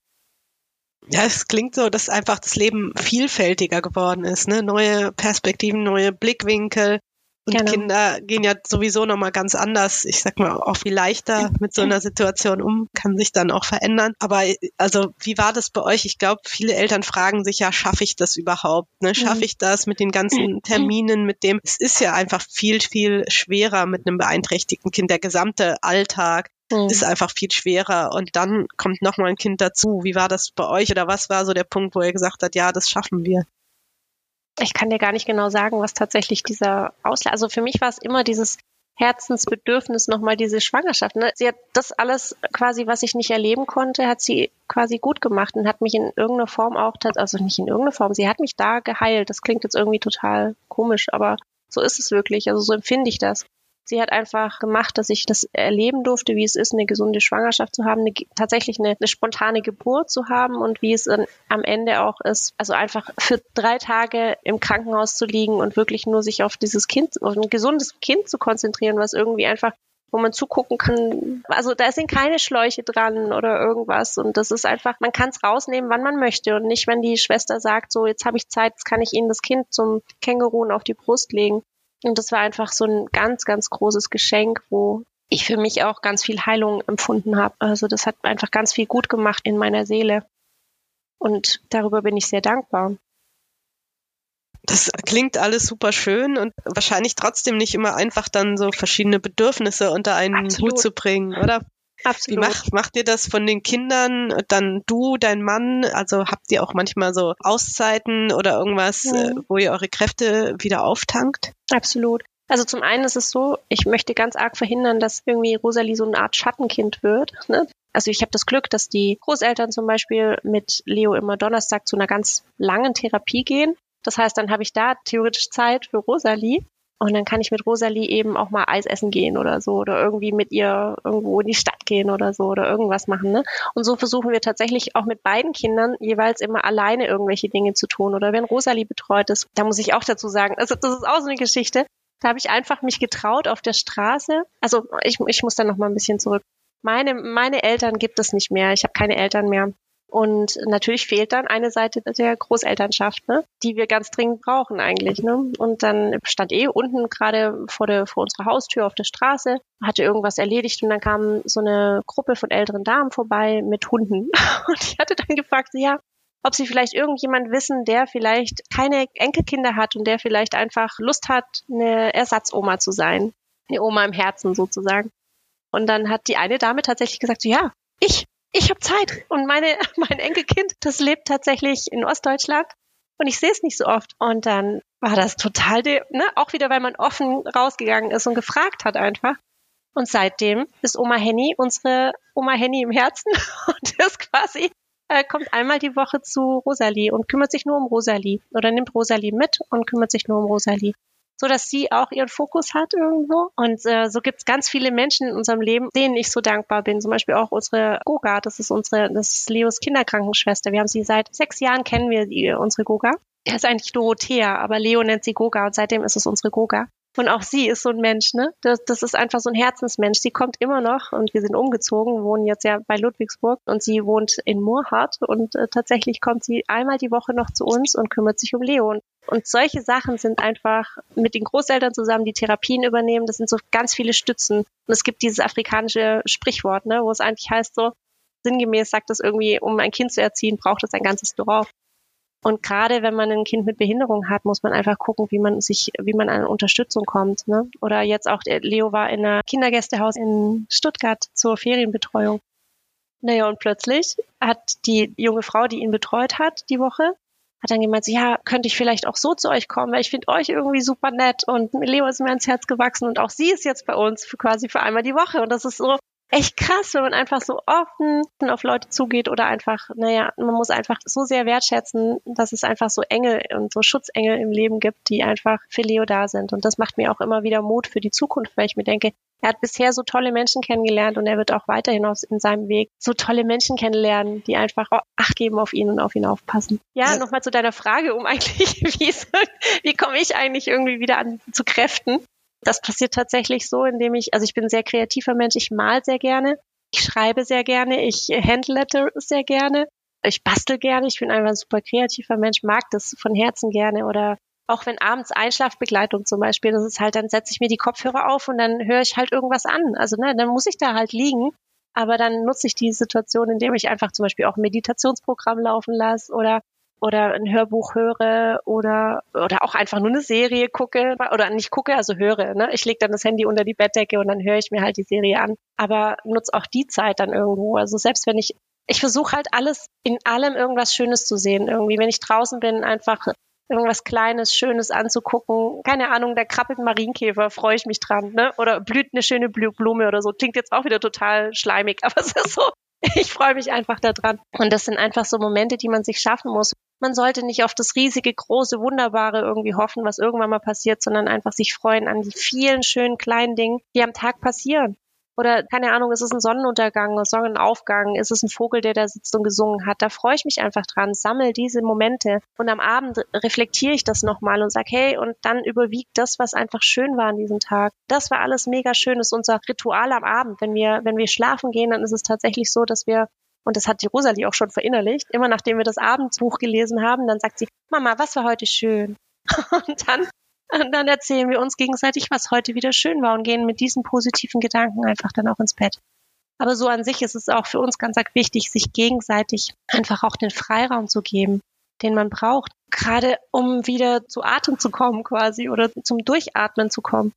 Ja, es klingt so, dass einfach das Leben vielfältiger geworden ist, ne? Neue Perspektiven, neue Blickwinkel. Und genau. Kinder gehen ja sowieso nochmal ganz anders, ich sag mal, auch viel leichter mit so einer Situation um, kann sich dann auch verändern. Aber also, wie war das bei euch? Ich glaube, viele Eltern fragen sich ja, schaffe ich das überhaupt? Ne? Schaffe mhm. ich das mit den ganzen Terminen, mit dem? Es ist ja einfach viel, viel schwerer mit einem beeinträchtigten Kind. Der gesamte Alltag mhm. ist einfach viel schwerer. Und dann kommt nochmal ein Kind dazu. Wie war das bei euch? Oder was war so der Punkt, wo ihr gesagt habt, ja, das schaffen wir? ich kann dir gar nicht genau sagen, was tatsächlich dieser Auslöser, also für mich war es immer dieses Herzensbedürfnis, nochmal diese Schwangerschaft. Ne? Sie hat das alles quasi, was ich nicht erleben konnte, hat sie quasi gut gemacht und hat mich in irgendeiner Form auch, also nicht in irgendeiner Form, sie hat mich da geheilt. Das klingt jetzt irgendwie total komisch, aber so ist es wirklich. Also so empfinde ich das. Sie hat einfach gemacht, dass ich das erleben durfte, wie es ist, eine gesunde Schwangerschaft zu haben, eine, tatsächlich eine, eine, spontane Geburt zu haben und wie es dann am Ende auch ist, also einfach für drei Tage im Krankenhaus zu liegen und wirklich nur sich auf dieses Kind, auf ein gesundes Kind zu konzentrieren, was irgendwie einfach wo man zugucken kann. Also da sind keine Schläuche dran oder irgendwas. Und das ist einfach, man kann es rausnehmen, wann man möchte. Und nicht, wenn die Schwester sagt, so jetzt habe ich Zeit, jetzt kann ich Ihnen das Kind zum Känguruen auf die Brust legen. Und das war einfach so ein ganz, ganz großes Geschenk, wo ich für mich auch ganz viel Heilung empfunden habe. Also das hat einfach ganz viel gut gemacht in meiner Seele. Und darüber bin ich sehr dankbar. Das klingt alles super schön und wahrscheinlich trotzdem nicht immer einfach dann so verschiedene Bedürfnisse unter einen Absolut. Hut zu bringen, oder? Absolut. Wie macht, macht ihr das von den Kindern, dann du, dein Mann? Also habt ihr auch manchmal so Auszeiten oder irgendwas. Äh, wo ihr eure Kräfte wieder auftankt? Absolut. Also zum einen ist es so, ich möchte ganz arg verhindern, dass irgendwie Rosalie so eine Art Schattenkind wird. Ne? Also ich habe das Glück, dass die Großeltern zum Beispiel mit Leo immer Donnerstag zu einer ganz langen Therapie gehen. Das heißt, dann habe ich da theoretisch Zeit für Rosalie. Und dann kann ich mit Rosalie eben auch mal Eis essen gehen oder so oder irgendwie mit ihr irgendwo in die Stadt gehen oder so oder irgendwas machen. Ne? Und so versuchen wir tatsächlich auch mit beiden Kindern jeweils immer alleine irgendwelche Dinge zu tun. Oder wenn Rosalie betreut ist, da muss ich auch dazu sagen, also das ist auch so eine Geschichte. Da habe ich einfach mich getraut auf der Straße. Also ich, ich muss da noch mal ein bisschen zurück. Meine, meine Eltern gibt es nicht mehr. Ich habe keine Eltern mehr. Und natürlich fehlt dann eine Seite der Großelternschaft, ne, die wir ganz dringend brauchen eigentlich. Ne? Und dann stand eh unten gerade vor, der, vor unserer Haustür auf der Straße, hatte irgendwas erledigt und dann kam so eine Gruppe von älteren Damen vorbei mit Hunden. Und ich hatte dann gefragt, ja, ob sie vielleicht irgendjemand wissen, der vielleicht keine Enkelkinder hat und der vielleicht einfach Lust hat, eine Ersatzoma zu sein. Eine Oma im Herzen sozusagen. Und dann hat die eine Dame tatsächlich gesagt, so, ja, ich ich habe Zeit. Und meine, mein Enkelkind, das lebt tatsächlich in Ostdeutschland und ich sehe es nicht so oft. Und dann war das total, ne, auch wieder, weil man offen rausgegangen ist und gefragt hat einfach. Und seitdem ist Oma Henny unsere Oma Henny im Herzen und ist quasi äh, kommt einmal die Woche zu Rosalie und kümmert sich nur um Rosalie oder nimmt Rosalie mit und kümmert sich nur um Rosalie so dass sie auch ihren Fokus hat irgendwo. Und äh, so gibt es ganz viele Menschen in unserem Leben, denen ich so dankbar bin. Zum Beispiel auch unsere Goga, das ist unsere, das ist Leos Kinderkrankenschwester. Wir haben sie seit sechs Jahren kennen wir die, unsere Goga. Er ist eigentlich Dorothea, aber Leo nennt sie Goga und seitdem ist es unsere Goga. Und auch sie ist so ein Mensch, ne? Das, das ist einfach so ein Herzensmensch. Sie kommt immer noch und wir sind umgezogen, wohnen jetzt ja bei Ludwigsburg und sie wohnt in Moorhardt und äh, tatsächlich kommt sie einmal die Woche noch zu uns und kümmert sich um Leo. Und, und solche Sachen sind einfach mit den Großeltern zusammen, die Therapien übernehmen, das sind so ganz viele Stützen. Und es gibt dieses afrikanische Sprichwort, ne, wo es eigentlich heißt so, sinngemäß sagt es irgendwie, um ein Kind zu erziehen, braucht es ein ganzes Dorf. Und gerade wenn man ein Kind mit Behinderung hat, muss man einfach gucken, wie man sich, wie man an Unterstützung kommt. Ne? Oder jetzt auch, Leo war in einer Kindergästehaus in Stuttgart zur Ferienbetreuung. Naja, und plötzlich hat die junge Frau, die ihn betreut hat, die Woche, hat dann gemeint, ja, könnte ich vielleicht auch so zu euch kommen, weil ich finde euch irgendwie super nett und Leo ist mir ans Herz gewachsen und auch sie ist jetzt bei uns für quasi für einmal die Woche. Und das ist so, echt krass, wenn man einfach so offen auf Leute zugeht oder einfach, naja, man muss einfach so sehr wertschätzen, dass es einfach so Engel und so Schutzengel im Leben gibt, die einfach für Leo da sind. Und das macht mir auch immer wieder Mut für die Zukunft, weil ich mir denke, er hat bisher so tolle Menschen kennengelernt und er wird auch weiterhin auf, in seinem Weg so tolle Menschen kennenlernen, die einfach Acht geben auf ihn und auf ihn aufpassen. Ja, ja. nochmal zu deiner Frage, um eigentlich, wie, wie komme ich eigentlich irgendwie wieder an zu Kräften? Das passiert tatsächlich so, indem ich, also ich bin ein sehr kreativer Mensch, ich mal sehr gerne, ich schreibe sehr gerne, ich handlette sehr gerne, ich bastel gerne, ich bin einfach ein super kreativer Mensch, mag das von Herzen gerne oder auch wenn abends Einschlafbegleitung zum Beispiel, das ist halt, dann setze ich mir die Kopfhörer auf und dann höre ich halt irgendwas an. Also ne, dann muss ich da halt liegen. Aber dann nutze ich die Situation, indem ich einfach zum Beispiel auch ein Meditationsprogramm laufen lasse oder oder ein Hörbuch höre oder oder auch einfach nur eine Serie gucke oder nicht gucke, also höre. Ne? Ich lege dann das Handy unter die Bettdecke und dann höre ich mir halt die Serie an. Aber nutze auch die Zeit dann irgendwo. Also selbst wenn ich ich versuche halt alles in allem irgendwas Schönes zu sehen. Irgendwie, wenn ich draußen bin, einfach irgendwas Kleines, Schönes anzugucken. Keine Ahnung, da krabbelt ein Marienkäfer, freue ich mich dran, ne? Oder blüht eine schöne Blume oder so. Klingt jetzt auch wieder total schleimig, aber es ist so. Ich freue mich einfach daran. Und das sind einfach so Momente, die man sich schaffen muss. Man sollte nicht auf das riesige, große, wunderbare irgendwie hoffen, was irgendwann mal passiert, sondern einfach sich freuen an die vielen schönen kleinen Dingen, die am Tag passieren. Oder keine Ahnung, ist es ein Sonnenuntergang, ein Sonnenaufgang, ist es ein Vogel, der da sitzt und gesungen hat. Da freue ich mich einfach dran, sammel diese Momente und am Abend reflektiere ich das nochmal und sag, hey, und dann überwiegt das, was einfach schön war an diesem Tag. Das war alles mega schön, das ist unser Ritual am Abend. Wenn wir, wenn wir schlafen gehen, dann ist es tatsächlich so, dass wir und das hat die Rosalie auch schon verinnerlicht. Immer nachdem wir das Abendsbuch gelesen haben, dann sagt sie, Mama, was war heute schön? Und dann und dann erzählen wir uns gegenseitig, was heute wieder schön war und gehen mit diesen positiven Gedanken einfach dann auch ins Bett. Aber so an sich ist es auch für uns ganz wichtig, sich gegenseitig einfach auch den Freiraum zu geben, den man braucht, gerade um wieder zu Atem zu kommen quasi oder zum Durchatmen zu kommen.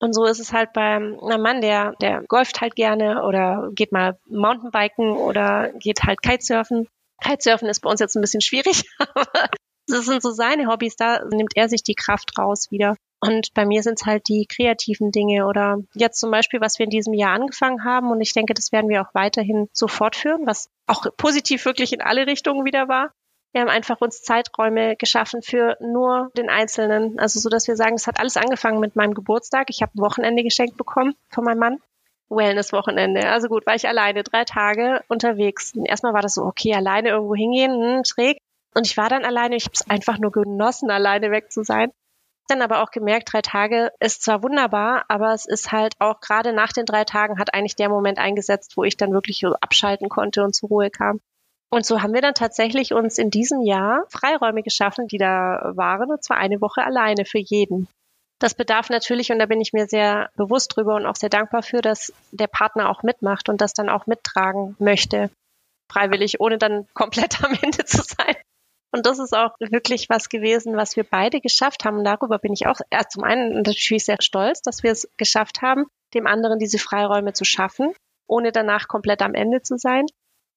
Und so ist es halt beim einem Mann, der, der golft halt gerne oder geht mal Mountainbiken oder geht halt Kitesurfen. Kitesurfen ist bei uns jetzt ein bisschen schwierig, aber das sind so seine Hobbys, da nimmt er sich die Kraft raus wieder. Und bei mir sind es halt die kreativen Dinge oder jetzt zum Beispiel, was wir in diesem Jahr angefangen haben. Und ich denke, das werden wir auch weiterhin so fortführen, was auch positiv wirklich in alle Richtungen wieder war. Wir haben einfach uns Zeiträume geschaffen für nur den Einzelnen. Also so, dass wir sagen, es hat alles angefangen mit meinem Geburtstag. Ich habe ein Wochenende geschenkt bekommen von meinem Mann. Wellness-Wochenende. Also gut, war ich alleine, drei Tage unterwegs. Erstmal war das so, okay, alleine irgendwo hingehen, hm, schräg. Und ich war dann alleine, ich habe es einfach nur genossen, alleine weg zu sein. Dann aber auch gemerkt, drei Tage ist zwar wunderbar, aber es ist halt auch gerade nach den drei Tagen hat eigentlich der Moment eingesetzt, wo ich dann wirklich abschalten konnte und zur Ruhe kam. Und so haben wir dann tatsächlich uns in diesem Jahr Freiräume geschaffen, die da waren, und zwar eine Woche alleine für jeden. Das bedarf natürlich, und da bin ich mir sehr bewusst drüber und auch sehr dankbar für, dass der Partner auch mitmacht und das dann auch mittragen möchte. Freiwillig, ohne dann komplett am Ende zu sein. Und das ist auch wirklich was gewesen, was wir beide geschafft haben. Und darüber bin ich auch erst zum einen natürlich sehr stolz, dass wir es geschafft haben, dem anderen diese Freiräume zu schaffen, ohne danach komplett am Ende zu sein.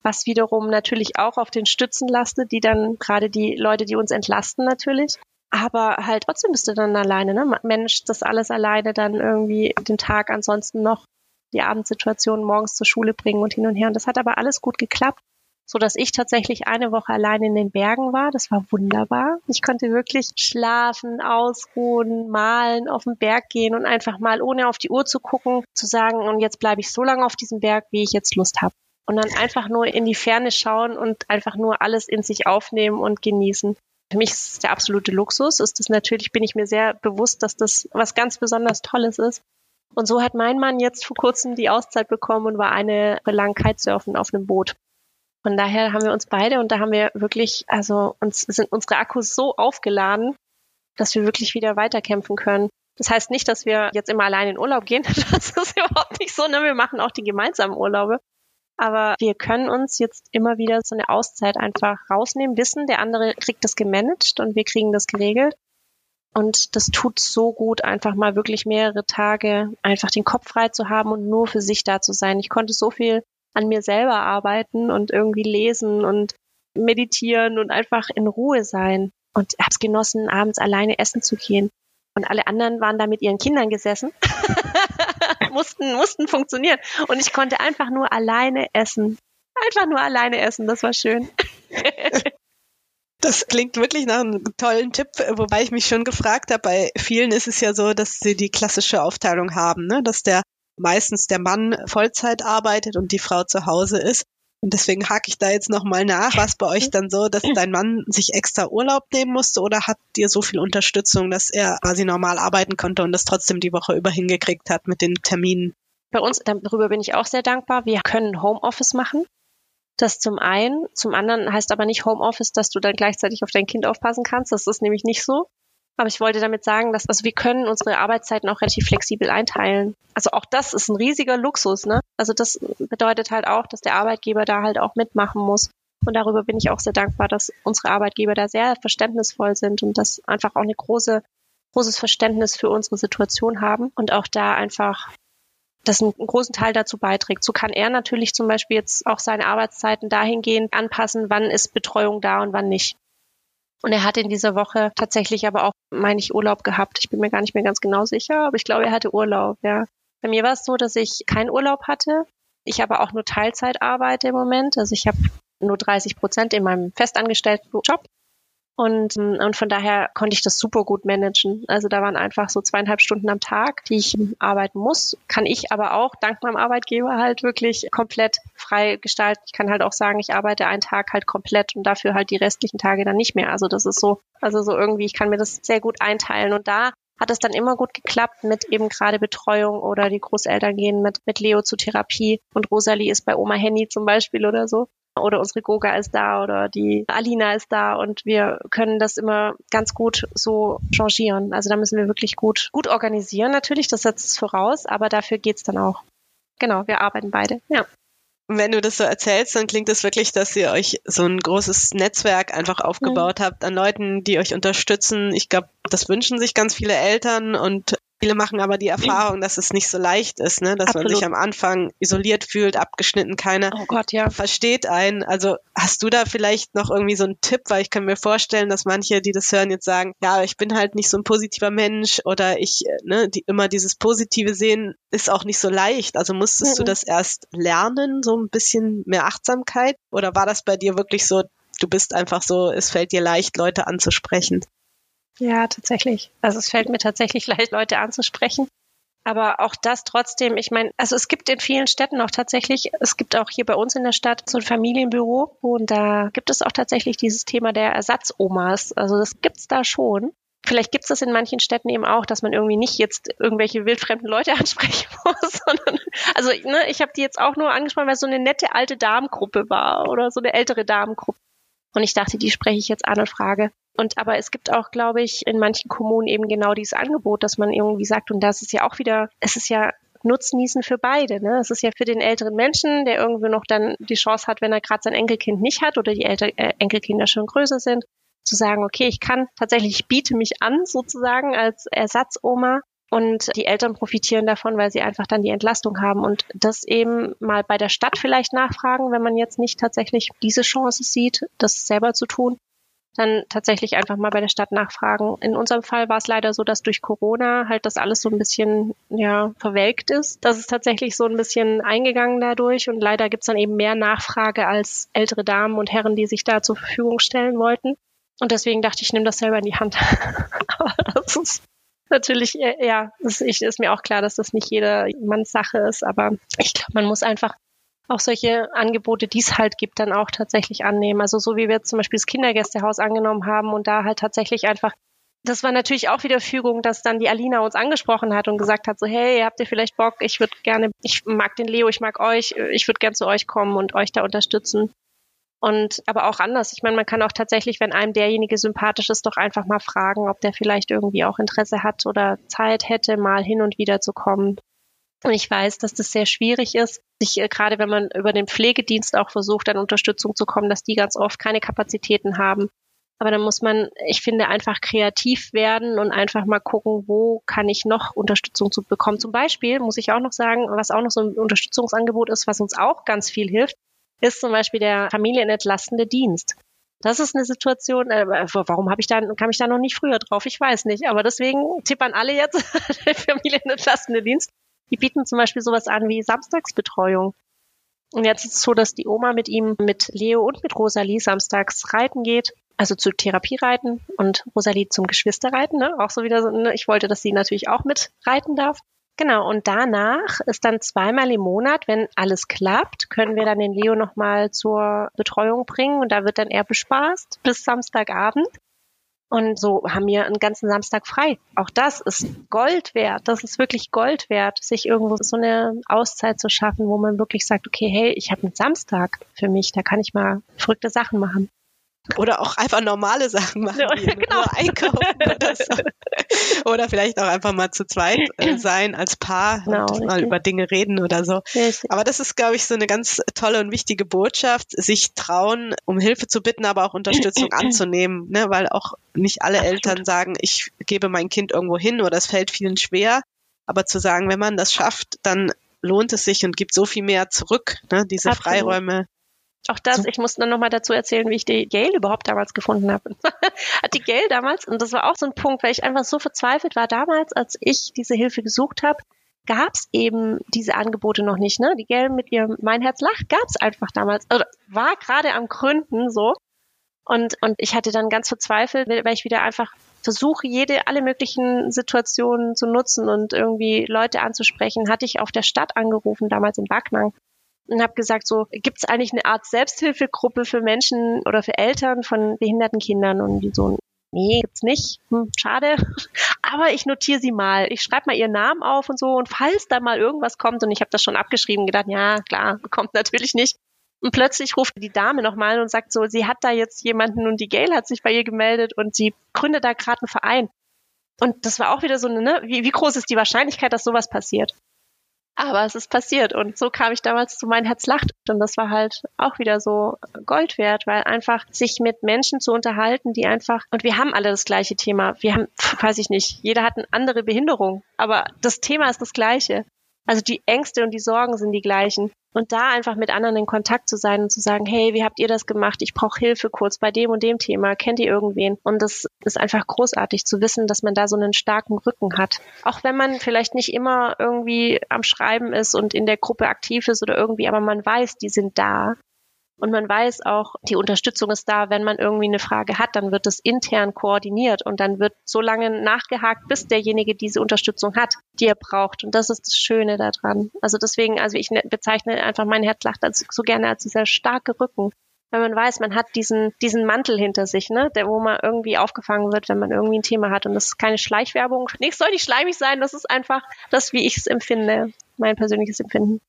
Was wiederum natürlich auch auf den Stützen lastet, die dann gerade die Leute, die uns entlasten natürlich. Aber halt trotzdem bist du dann alleine, ne? Mensch, das alles alleine dann irgendwie den Tag ansonsten noch die Abendsituation morgens zur Schule bringen und hin und her. Und das hat aber alles gut geklappt so dass ich tatsächlich eine Woche allein in den Bergen war. Das war wunderbar. Ich konnte wirklich schlafen, ausruhen, malen, auf den Berg gehen und einfach mal ohne auf die Uhr zu gucken, zu sagen, und jetzt bleibe ich so lange auf diesem Berg, wie ich jetzt Lust habe. Und dann einfach nur in die Ferne schauen und einfach nur alles in sich aufnehmen und genießen. Für mich ist es der absolute Luxus. Ist das natürlich, bin ich mir sehr bewusst, dass das was ganz besonders Tolles ist. Und so hat mein Mann jetzt vor kurzem die Auszeit bekommen und war eine lang Kitesurfen auf einem Boot. Von daher haben wir uns beide und da haben wir wirklich, also uns sind unsere Akkus so aufgeladen, dass wir wirklich wieder weiterkämpfen können. Das heißt nicht, dass wir jetzt immer allein in Urlaub gehen. Das ist überhaupt nicht so. Ne? Wir machen auch die gemeinsamen Urlaube. Aber wir können uns jetzt immer wieder so eine Auszeit einfach rausnehmen, wissen, der andere kriegt das gemanagt und wir kriegen das geregelt. Und das tut so gut, einfach mal wirklich mehrere Tage einfach den Kopf frei zu haben und nur für sich da zu sein. Ich konnte so viel an mir selber arbeiten und irgendwie lesen und meditieren und einfach in Ruhe sein. Und habe es genossen, abends alleine essen zu gehen. Und alle anderen waren da mit ihren Kindern gesessen, mussten, mussten funktionieren. Und ich konnte einfach nur alleine essen. Einfach nur alleine essen, das war schön. Das klingt wirklich nach einem tollen Tipp, wobei ich mich schon gefragt habe, bei vielen ist es ja so, dass sie die klassische Aufteilung haben, ne? dass der meistens der Mann Vollzeit arbeitet und die Frau zu Hause ist. Und deswegen hake ich da jetzt nochmal nach. Was bei euch dann so, dass dein Mann sich extra Urlaub nehmen musste oder hat dir so viel Unterstützung, dass er quasi normal arbeiten konnte und das trotzdem die Woche über hingekriegt hat mit den Terminen? Bei uns, darüber bin ich auch sehr dankbar. Wir können Homeoffice machen. Das zum einen. Zum anderen heißt aber nicht Homeoffice, dass du dann gleichzeitig auf dein Kind aufpassen kannst. Das ist nämlich nicht so. Aber ich wollte damit sagen, dass also wir können unsere Arbeitszeiten auch relativ flexibel einteilen. Also auch das ist ein riesiger Luxus, ne? Also das bedeutet halt auch, dass der Arbeitgeber da halt auch mitmachen muss. Und darüber bin ich auch sehr dankbar, dass unsere Arbeitgeber da sehr verständnisvoll sind und das einfach auch eine große, großes Verständnis für unsere Situation haben und auch da einfach das einen großen Teil dazu beiträgt. So kann er natürlich zum Beispiel jetzt auch seine Arbeitszeiten dahingehend anpassen, wann ist Betreuung da und wann nicht. Und er hat in dieser Woche tatsächlich aber auch, meine ich, Urlaub gehabt. Ich bin mir gar nicht mehr ganz genau sicher, aber ich glaube, er hatte Urlaub, ja. Bei mir war es so, dass ich keinen Urlaub hatte. Ich aber auch nur Teilzeit arbeite im Moment. Also ich habe nur 30 Prozent in meinem festangestellten Job und, und von daher konnte ich das super gut managen. Also da waren einfach so zweieinhalb Stunden am Tag, die ich arbeiten muss. Kann ich aber auch dank meinem Arbeitgeber halt wirklich komplett frei gestalten. Ich kann halt auch sagen, ich arbeite einen Tag halt komplett und dafür halt die restlichen Tage dann nicht mehr. Also das ist so, also so irgendwie, ich kann mir das sehr gut einteilen. Und da hat es dann immer gut geklappt mit eben gerade Betreuung oder die Großeltern gehen mit, mit Leo zur Therapie und Rosalie ist bei Oma Henny zum Beispiel oder so oder unsere Goga ist da oder die Alina ist da und wir können das immer ganz gut so changieren. Also da müssen wir wirklich gut, gut organisieren natürlich, das setzt es voraus, aber dafür geht's dann auch. Genau, wir arbeiten beide, ja. Wenn du das so erzählst, dann klingt es wirklich, dass ihr euch so ein großes Netzwerk einfach aufgebaut mhm. habt an Leuten, die euch unterstützen. Ich glaube, das wünschen sich ganz viele Eltern und Viele machen aber die Erfahrung, dass es nicht so leicht ist, ne? dass Absolut. man sich am Anfang isoliert fühlt, abgeschnitten, keiner oh Gott, ja. versteht einen. Also hast du da vielleicht noch irgendwie so einen Tipp, weil ich kann mir vorstellen, dass manche, die das hören, jetzt sagen, ja, ich bin halt nicht so ein positiver Mensch oder ich, ne, die immer dieses Positive sehen, ist auch nicht so leicht. Also musstest mhm. du das erst lernen, so ein bisschen mehr Achtsamkeit? Oder war das bei dir wirklich so, du bist einfach so, es fällt dir leicht, Leute anzusprechen? Ja, tatsächlich. Also es fällt mir tatsächlich leicht, Leute anzusprechen. Aber auch das trotzdem, ich meine, also es gibt in vielen Städten auch tatsächlich, es gibt auch hier bei uns in der Stadt so ein Familienbüro und da gibt es auch tatsächlich dieses Thema der Ersatzomas. Also das gibt's da schon. Vielleicht gibt's das in manchen Städten eben auch, dass man irgendwie nicht jetzt irgendwelche wildfremden Leute ansprechen muss, sondern also ne, ich habe die jetzt auch nur angesprochen, weil es so eine nette alte Damengruppe war oder so eine ältere Damengruppe. Und ich dachte, die spreche ich jetzt an und frage. Und aber es gibt auch, glaube ich, in manchen Kommunen eben genau dieses Angebot, dass man irgendwie sagt, und das ist ja auch wieder, es ist ja Nutznießen für beide. Ne? Es ist ja für den älteren Menschen, der irgendwie noch dann die Chance hat, wenn er gerade sein Enkelkind nicht hat oder die Elter äh, Enkelkinder schon größer sind, zu sagen, okay, ich kann tatsächlich, ich biete mich an sozusagen als Ersatzoma und die Eltern profitieren davon, weil sie einfach dann die Entlastung haben und das eben mal bei der Stadt vielleicht nachfragen, wenn man jetzt nicht tatsächlich diese Chance sieht, das selber zu tun, dann tatsächlich einfach mal bei der Stadt nachfragen. In unserem Fall war es leider so, dass durch Corona halt das alles so ein bisschen ja verwelkt ist. Das ist tatsächlich so ein bisschen eingegangen dadurch und leider gibt's dann eben mehr Nachfrage als ältere Damen und Herren, die sich da zur Verfügung stellen wollten. Und deswegen dachte ich, ich nehme das selber in die Hand. Aber das ist natürlich, äh, ja, ist, ich, ist mir auch klar, dass das nicht jedermanns Sache ist, aber ich glaube, man muss einfach auch solche Angebote, die es halt gibt, dann auch tatsächlich annehmen. Also so wie wir zum Beispiel das Kindergästehaus angenommen haben und da halt tatsächlich einfach das war natürlich auch wieder Fügung, dass dann die Alina uns angesprochen hat und gesagt hat, so, hey, habt ihr vielleicht Bock? Ich würde gerne, ich mag den Leo, ich mag euch, ich würde gern zu euch kommen und euch da unterstützen. Und aber auch anders. Ich meine, man kann auch tatsächlich, wenn einem derjenige sympathisch ist, doch einfach mal fragen, ob der vielleicht irgendwie auch Interesse hat oder Zeit hätte, mal hin und wieder zu kommen. Und ich weiß, dass das sehr schwierig ist, sich äh, gerade wenn man über den Pflegedienst auch versucht, an Unterstützung zu kommen, dass die ganz oft keine Kapazitäten haben. Aber dann muss man, ich finde, einfach kreativ werden und einfach mal gucken, wo kann ich noch Unterstützung zu bekommen. Zum Beispiel muss ich auch noch sagen, was auch noch so ein Unterstützungsangebot ist, was uns auch ganz viel hilft, ist zum Beispiel der familienentlastende Dienst. Das ist eine Situation, äh, warum habe ich da, kam ich da noch nicht früher drauf? Ich weiß nicht. Aber deswegen tippern alle jetzt der familienentlastende Dienst. Die bieten zum Beispiel sowas an wie Samstagsbetreuung. Und jetzt ist es so, dass die Oma mit ihm, mit Leo und mit Rosalie samstags reiten geht, also zu Therapie reiten und Rosalie zum Geschwisterreiten, ne? Auch so wieder so, ne? ich wollte, dass sie natürlich auch mit reiten darf. Genau, und danach ist dann zweimal im Monat, wenn alles klappt, können wir dann den Leo nochmal zur Betreuung bringen und da wird dann er bespaßt bis Samstagabend. Und so haben wir einen ganzen Samstag frei. Auch das ist Gold wert. Das ist wirklich Gold wert, sich irgendwo so eine Auszeit zu schaffen, wo man wirklich sagt, okay, hey, ich habe einen Samstag für mich, da kann ich mal verrückte Sachen machen. Oder auch einfach normale Sachen machen, ja, wie genau. einkaufen oder so. Oder vielleicht auch einfach mal zu zweit äh, sein als Paar genau, und mal über Dinge reden oder so. Richtig. Aber das ist, glaube ich, so eine ganz tolle und wichtige Botschaft, sich trauen, um Hilfe zu bitten, aber auch Unterstützung anzunehmen, ne? weil auch nicht alle Eltern sagen, ich gebe mein Kind irgendwo hin oder es fällt vielen schwer. Aber zu sagen, wenn man das schafft, dann lohnt es sich und gibt so viel mehr zurück, ne? diese Absolut. Freiräume auch das, ich muss dann nochmal dazu erzählen, wie ich die Gail überhaupt damals gefunden habe. Hat die Gail damals, und das war auch so ein Punkt, weil ich einfach so verzweifelt war damals, als ich diese Hilfe gesucht habe, gab es eben diese Angebote noch nicht. Ne? Die Gail mit ihrem Mein Herz lacht gab es einfach damals, oder war gerade am Gründen so. Und, und ich hatte dann ganz verzweifelt, weil ich wieder einfach versuche, jede, alle möglichen Situationen zu nutzen und irgendwie Leute anzusprechen, hatte ich auf der Stadt angerufen, damals in Backnang und habe gesagt, so gibt es eigentlich eine Art Selbsthilfegruppe für Menschen oder für Eltern von behinderten Kindern und die so nee, gibt's nicht. Hm, schade. Aber ich notiere sie mal. Ich schreibe mal ihren Namen auf und so. Und falls da mal irgendwas kommt, und ich habe das schon abgeschrieben, gedacht, ja, klar, kommt natürlich nicht. Und plötzlich ruft die Dame nochmal und sagt so, sie hat da jetzt jemanden und die Gail hat sich bei ihr gemeldet und sie gründet da gerade einen Verein. Und das war auch wieder so eine, ne, wie, wie groß ist die Wahrscheinlichkeit, dass sowas passiert? Aber es ist passiert und so kam ich damals zu mein Herz lacht und das war halt auch wieder so Gold wert, weil einfach sich mit Menschen zu unterhalten, die einfach und wir haben alle das gleiche Thema. Wir haben, weiß ich nicht, jeder hat eine andere Behinderung, aber das Thema ist das gleiche. Also die Ängste und die Sorgen sind die gleichen. Und da einfach mit anderen in Kontakt zu sein und zu sagen, hey, wie habt ihr das gemacht? Ich brauche Hilfe kurz bei dem und dem Thema. Kennt ihr irgendwen? Und das ist einfach großartig zu wissen, dass man da so einen starken Rücken hat. Auch wenn man vielleicht nicht immer irgendwie am Schreiben ist und in der Gruppe aktiv ist oder irgendwie, aber man weiß, die sind da. Und man weiß auch, die Unterstützung ist da. Wenn man irgendwie eine Frage hat, dann wird es intern koordiniert und dann wird so lange nachgehakt, bis derjenige diese Unterstützung hat, die er braucht. Und das ist das Schöne daran. Also deswegen, also ich ne, bezeichne einfach mein Herzlacht als, so gerne als dieser starke Rücken. Wenn man weiß, man hat diesen, diesen Mantel hinter sich, ne, der, wo man irgendwie aufgefangen wird, wenn man irgendwie ein Thema hat. Und das ist keine Schleichwerbung. Nichts soll nicht schleimig sein. Das ist einfach das, wie ich es empfinde. Mein persönliches Empfinden.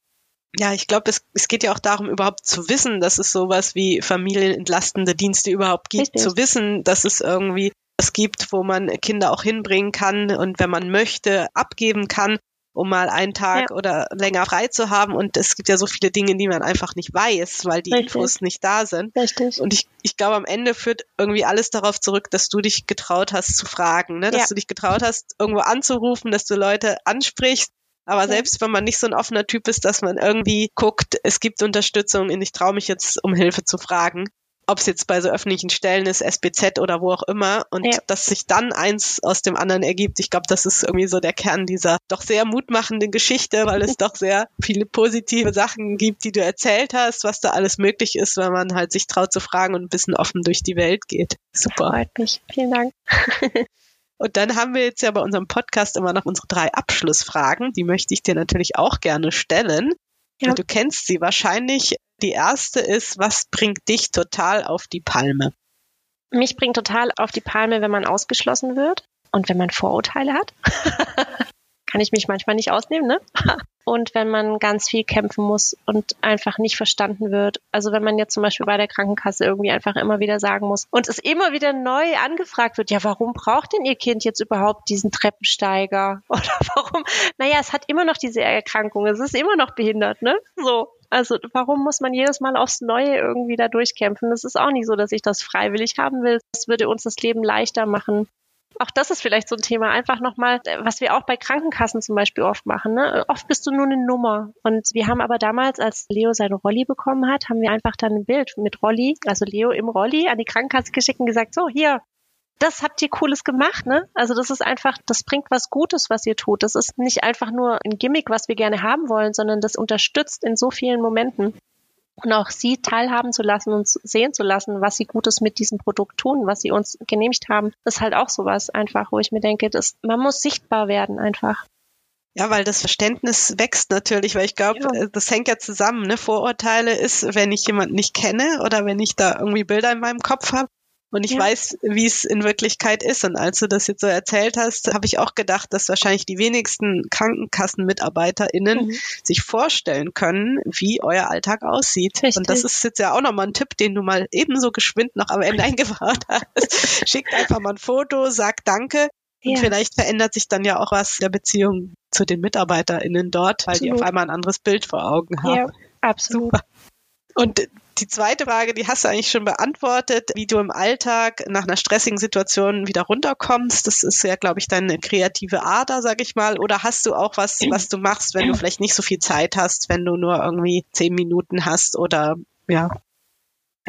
Ja, ich glaube, es, es geht ja auch darum, überhaupt zu wissen, dass es sowas wie familienentlastende Dienste überhaupt gibt, Richtig. zu wissen, dass es irgendwie es gibt, wo man Kinder auch hinbringen kann und wenn man möchte, abgeben kann, um mal einen Tag ja. oder länger frei zu haben. Und es gibt ja so viele Dinge, die man einfach nicht weiß, weil die Richtig. Infos nicht da sind. Richtig. Und ich, ich glaube, am Ende führt irgendwie alles darauf zurück, dass du dich getraut hast zu fragen, ne? dass ja. du dich getraut hast, irgendwo anzurufen, dass du Leute ansprichst aber selbst wenn man nicht so ein offener Typ ist, dass man irgendwie guckt, es gibt Unterstützung und ich traue mich jetzt, um Hilfe zu fragen, ob es jetzt bei so öffentlichen Stellen ist, SBZ oder wo auch immer, und ja. dass sich dann eins aus dem anderen ergibt. Ich glaube, das ist irgendwie so der Kern dieser doch sehr mutmachenden Geschichte, weil es doch sehr viele positive Sachen gibt, die du erzählt hast, was da alles möglich ist, wenn man halt sich traut zu fragen und ein bisschen offen durch die Welt geht. Super. Freut mich. Vielen Dank. Und dann haben wir jetzt ja bei unserem Podcast immer noch unsere drei Abschlussfragen. Die möchte ich dir natürlich auch gerne stellen. Ja. Du kennst sie wahrscheinlich. Die erste ist, was bringt dich total auf die Palme? Mich bringt total auf die Palme, wenn man ausgeschlossen wird und wenn man Vorurteile hat. kann ich mich manchmal nicht ausnehmen, ne? Und wenn man ganz viel kämpfen muss und einfach nicht verstanden wird. Also wenn man jetzt zum Beispiel bei der Krankenkasse irgendwie einfach immer wieder sagen muss und es immer wieder neu angefragt wird, ja, warum braucht denn Ihr Kind jetzt überhaupt diesen Treppensteiger? Oder warum? Naja, es hat immer noch diese Erkrankung, es ist immer noch behindert, ne? So. Also warum muss man jedes Mal aufs Neue irgendwie da durchkämpfen? Es ist auch nicht so, dass ich das freiwillig haben will. Es würde uns das Leben leichter machen auch das ist vielleicht so ein Thema. Einfach nochmal, was wir auch bei Krankenkassen zum Beispiel oft machen. Ne? Oft bist du nur eine Nummer. Und wir haben aber damals, als Leo seine Rolli bekommen hat, haben wir einfach dann ein Bild mit Rolli, also Leo im Rolli, an die Krankenkasse geschickt und gesagt, so, hier, das habt ihr Cooles gemacht, ne? Also das ist einfach, das bringt was Gutes, was ihr tut. Das ist nicht einfach nur ein Gimmick, was wir gerne haben wollen, sondern das unterstützt in so vielen Momenten und auch sie teilhaben zu lassen und sehen zu lassen, was sie Gutes mit diesem Produkt tun, was sie uns genehmigt haben, ist halt auch sowas einfach, wo ich mir denke, dass man muss sichtbar werden einfach. Ja, weil das Verständnis wächst natürlich, weil ich glaube, ja. Äh, das hängt ja zusammen. Ne? Vorurteile ist, wenn ich jemanden nicht kenne oder wenn ich da irgendwie Bilder in meinem Kopf habe Und ich ja. weiß, wie es in Wirklichkeit ist. Und als du das jetzt so erzählt hast, habe ich auch gedacht, dass wahrscheinlich die wenigsten KrankenkassenmitarbeiterInnen mhm. sich vorstellen können, wie euer Alltag aussieht. Richtig. Und das ist jetzt ja auch nochmal ein Tipp, den du mal ebenso geschwind noch am Ende eingebracht hast. Schickt einfach mal ein Foto, sagt Danke. Ja. Und vielleicht verändert sich dann ja auch was der Beziehung zu den MitarbeiterInnen dort, weil absolut. die auf einmal ein anderes Bild vor Augen haben. Ja, absolut. Super. Und die zweite Frage, die hast du eigentlich schon beantwortet, wie du im Alltag nach einer stressigen Situation wieder runterkommst. Das ist ja, glaube ich, deine kreative Ader, sag ich mal. Oder hast du auch was, was du machst, wenn du vielleicht nicht so viel Zeit hast, wenn du nur irgendwie zehn Minuten hast oder ja?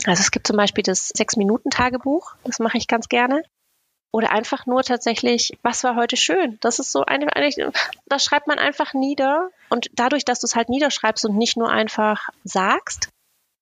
Also es gibt zum Beispiel das Sechs-Minuten-Tagebuch. Das mache ich ganz gerne. Oder einfach nur tatsächlich, was war heute schön? Das ist so eine, eine das schreibt man einfach nieder. Und dadurch, dass du es halt niederschreibst und nicht nur einfach sagst,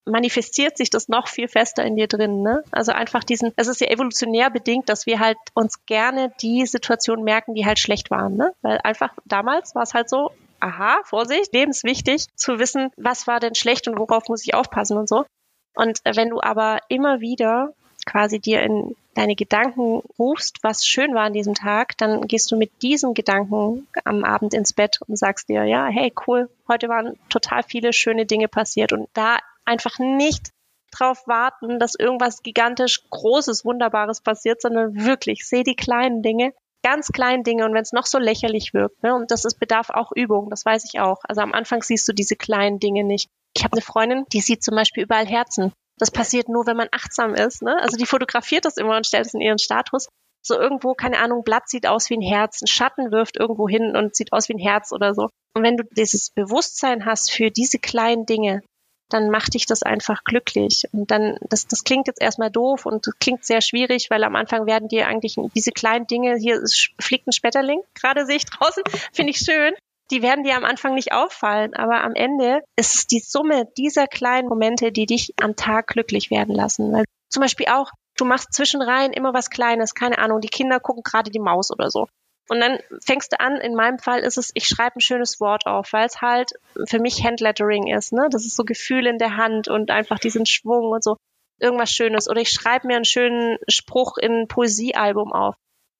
manifestiert sich das noch viel fester in dir drin. Ne? Also einfach diesen, es ist ja evolutionär bedingt, dass wir halt uns gerne die Situationen merken, die halt schlecht waren. Ne? Weil einfach damals war es halt so, aha, Vorsicht, lebenswichtig zu wissen, was war denn schlecht und worauf muss ich aufpassen und so. Und wenn du aber immer wieder quasi dir in deine Gedanken rufst, was schön war an diesem Tag, dann gehst du mit diesen Gedanken am Abend ins Bett und sagst dir, ja, hey, cool, heute waren total viele schöne Dinge passiert und da einfach nicht drauf warten, dass irgendwas gigantisch Großes, Wunderbares passiert, sondern wirklich, seh die kleinen Dinge, ganz kleinen Dinge und wenn es noch so lächerlich wirkt, ne, und das ist bedarf auch Übung, das weiß ich auch. Also am Anfang siehst du diese kleinen Dinge nicht. Ich habe eine Freundin, die sieht zum Beispiel überall Herzen. Das passiert nur, wenn man achtsam ist. Ne? Also die fotografiert das immer und stellt es in ihren Status. So irgendwo, keine Ahnung, Blatt sieht aus wie ein Herz, ein Schatten wirft irgendwo hin und sieht aus wie ein Herz oder so. Und wenn du dieses Bewusstsein hast für diese kleinen Dinge, dann macht dich das einfach glücklich. Und dann, das, das klingt jetzt erstmal doof und klingt sehr schwierig, weil am Anfang werden dir eigentlich diese kleinen Dinge, hier fliegt ein Schmetterling, gerade sehe ich draußen, finde ich schön. Die werden dir am Anfang nicht auffallen, aber am Ende ist es die Summe dieser kleinen Momente, die dich am Tag glücklich werden lassen. Weil zum Beispiel auch, du machst zwischenrein immer was Kleines, keine Ahnung, die Kinder gucken gerade die Maus oder so. Und dann fängst du an, in meinem Fall ist es, ich schreibe ein schönes Wort auf, weil es halt für mich Handlettering ist, ne? Das ist so Gefühl in der Hand und einfach diesen Schwung und so. Irgendwas Schönes. Oder ich schreibe mir einen schönen Spruch in ein Poesiealbum auf.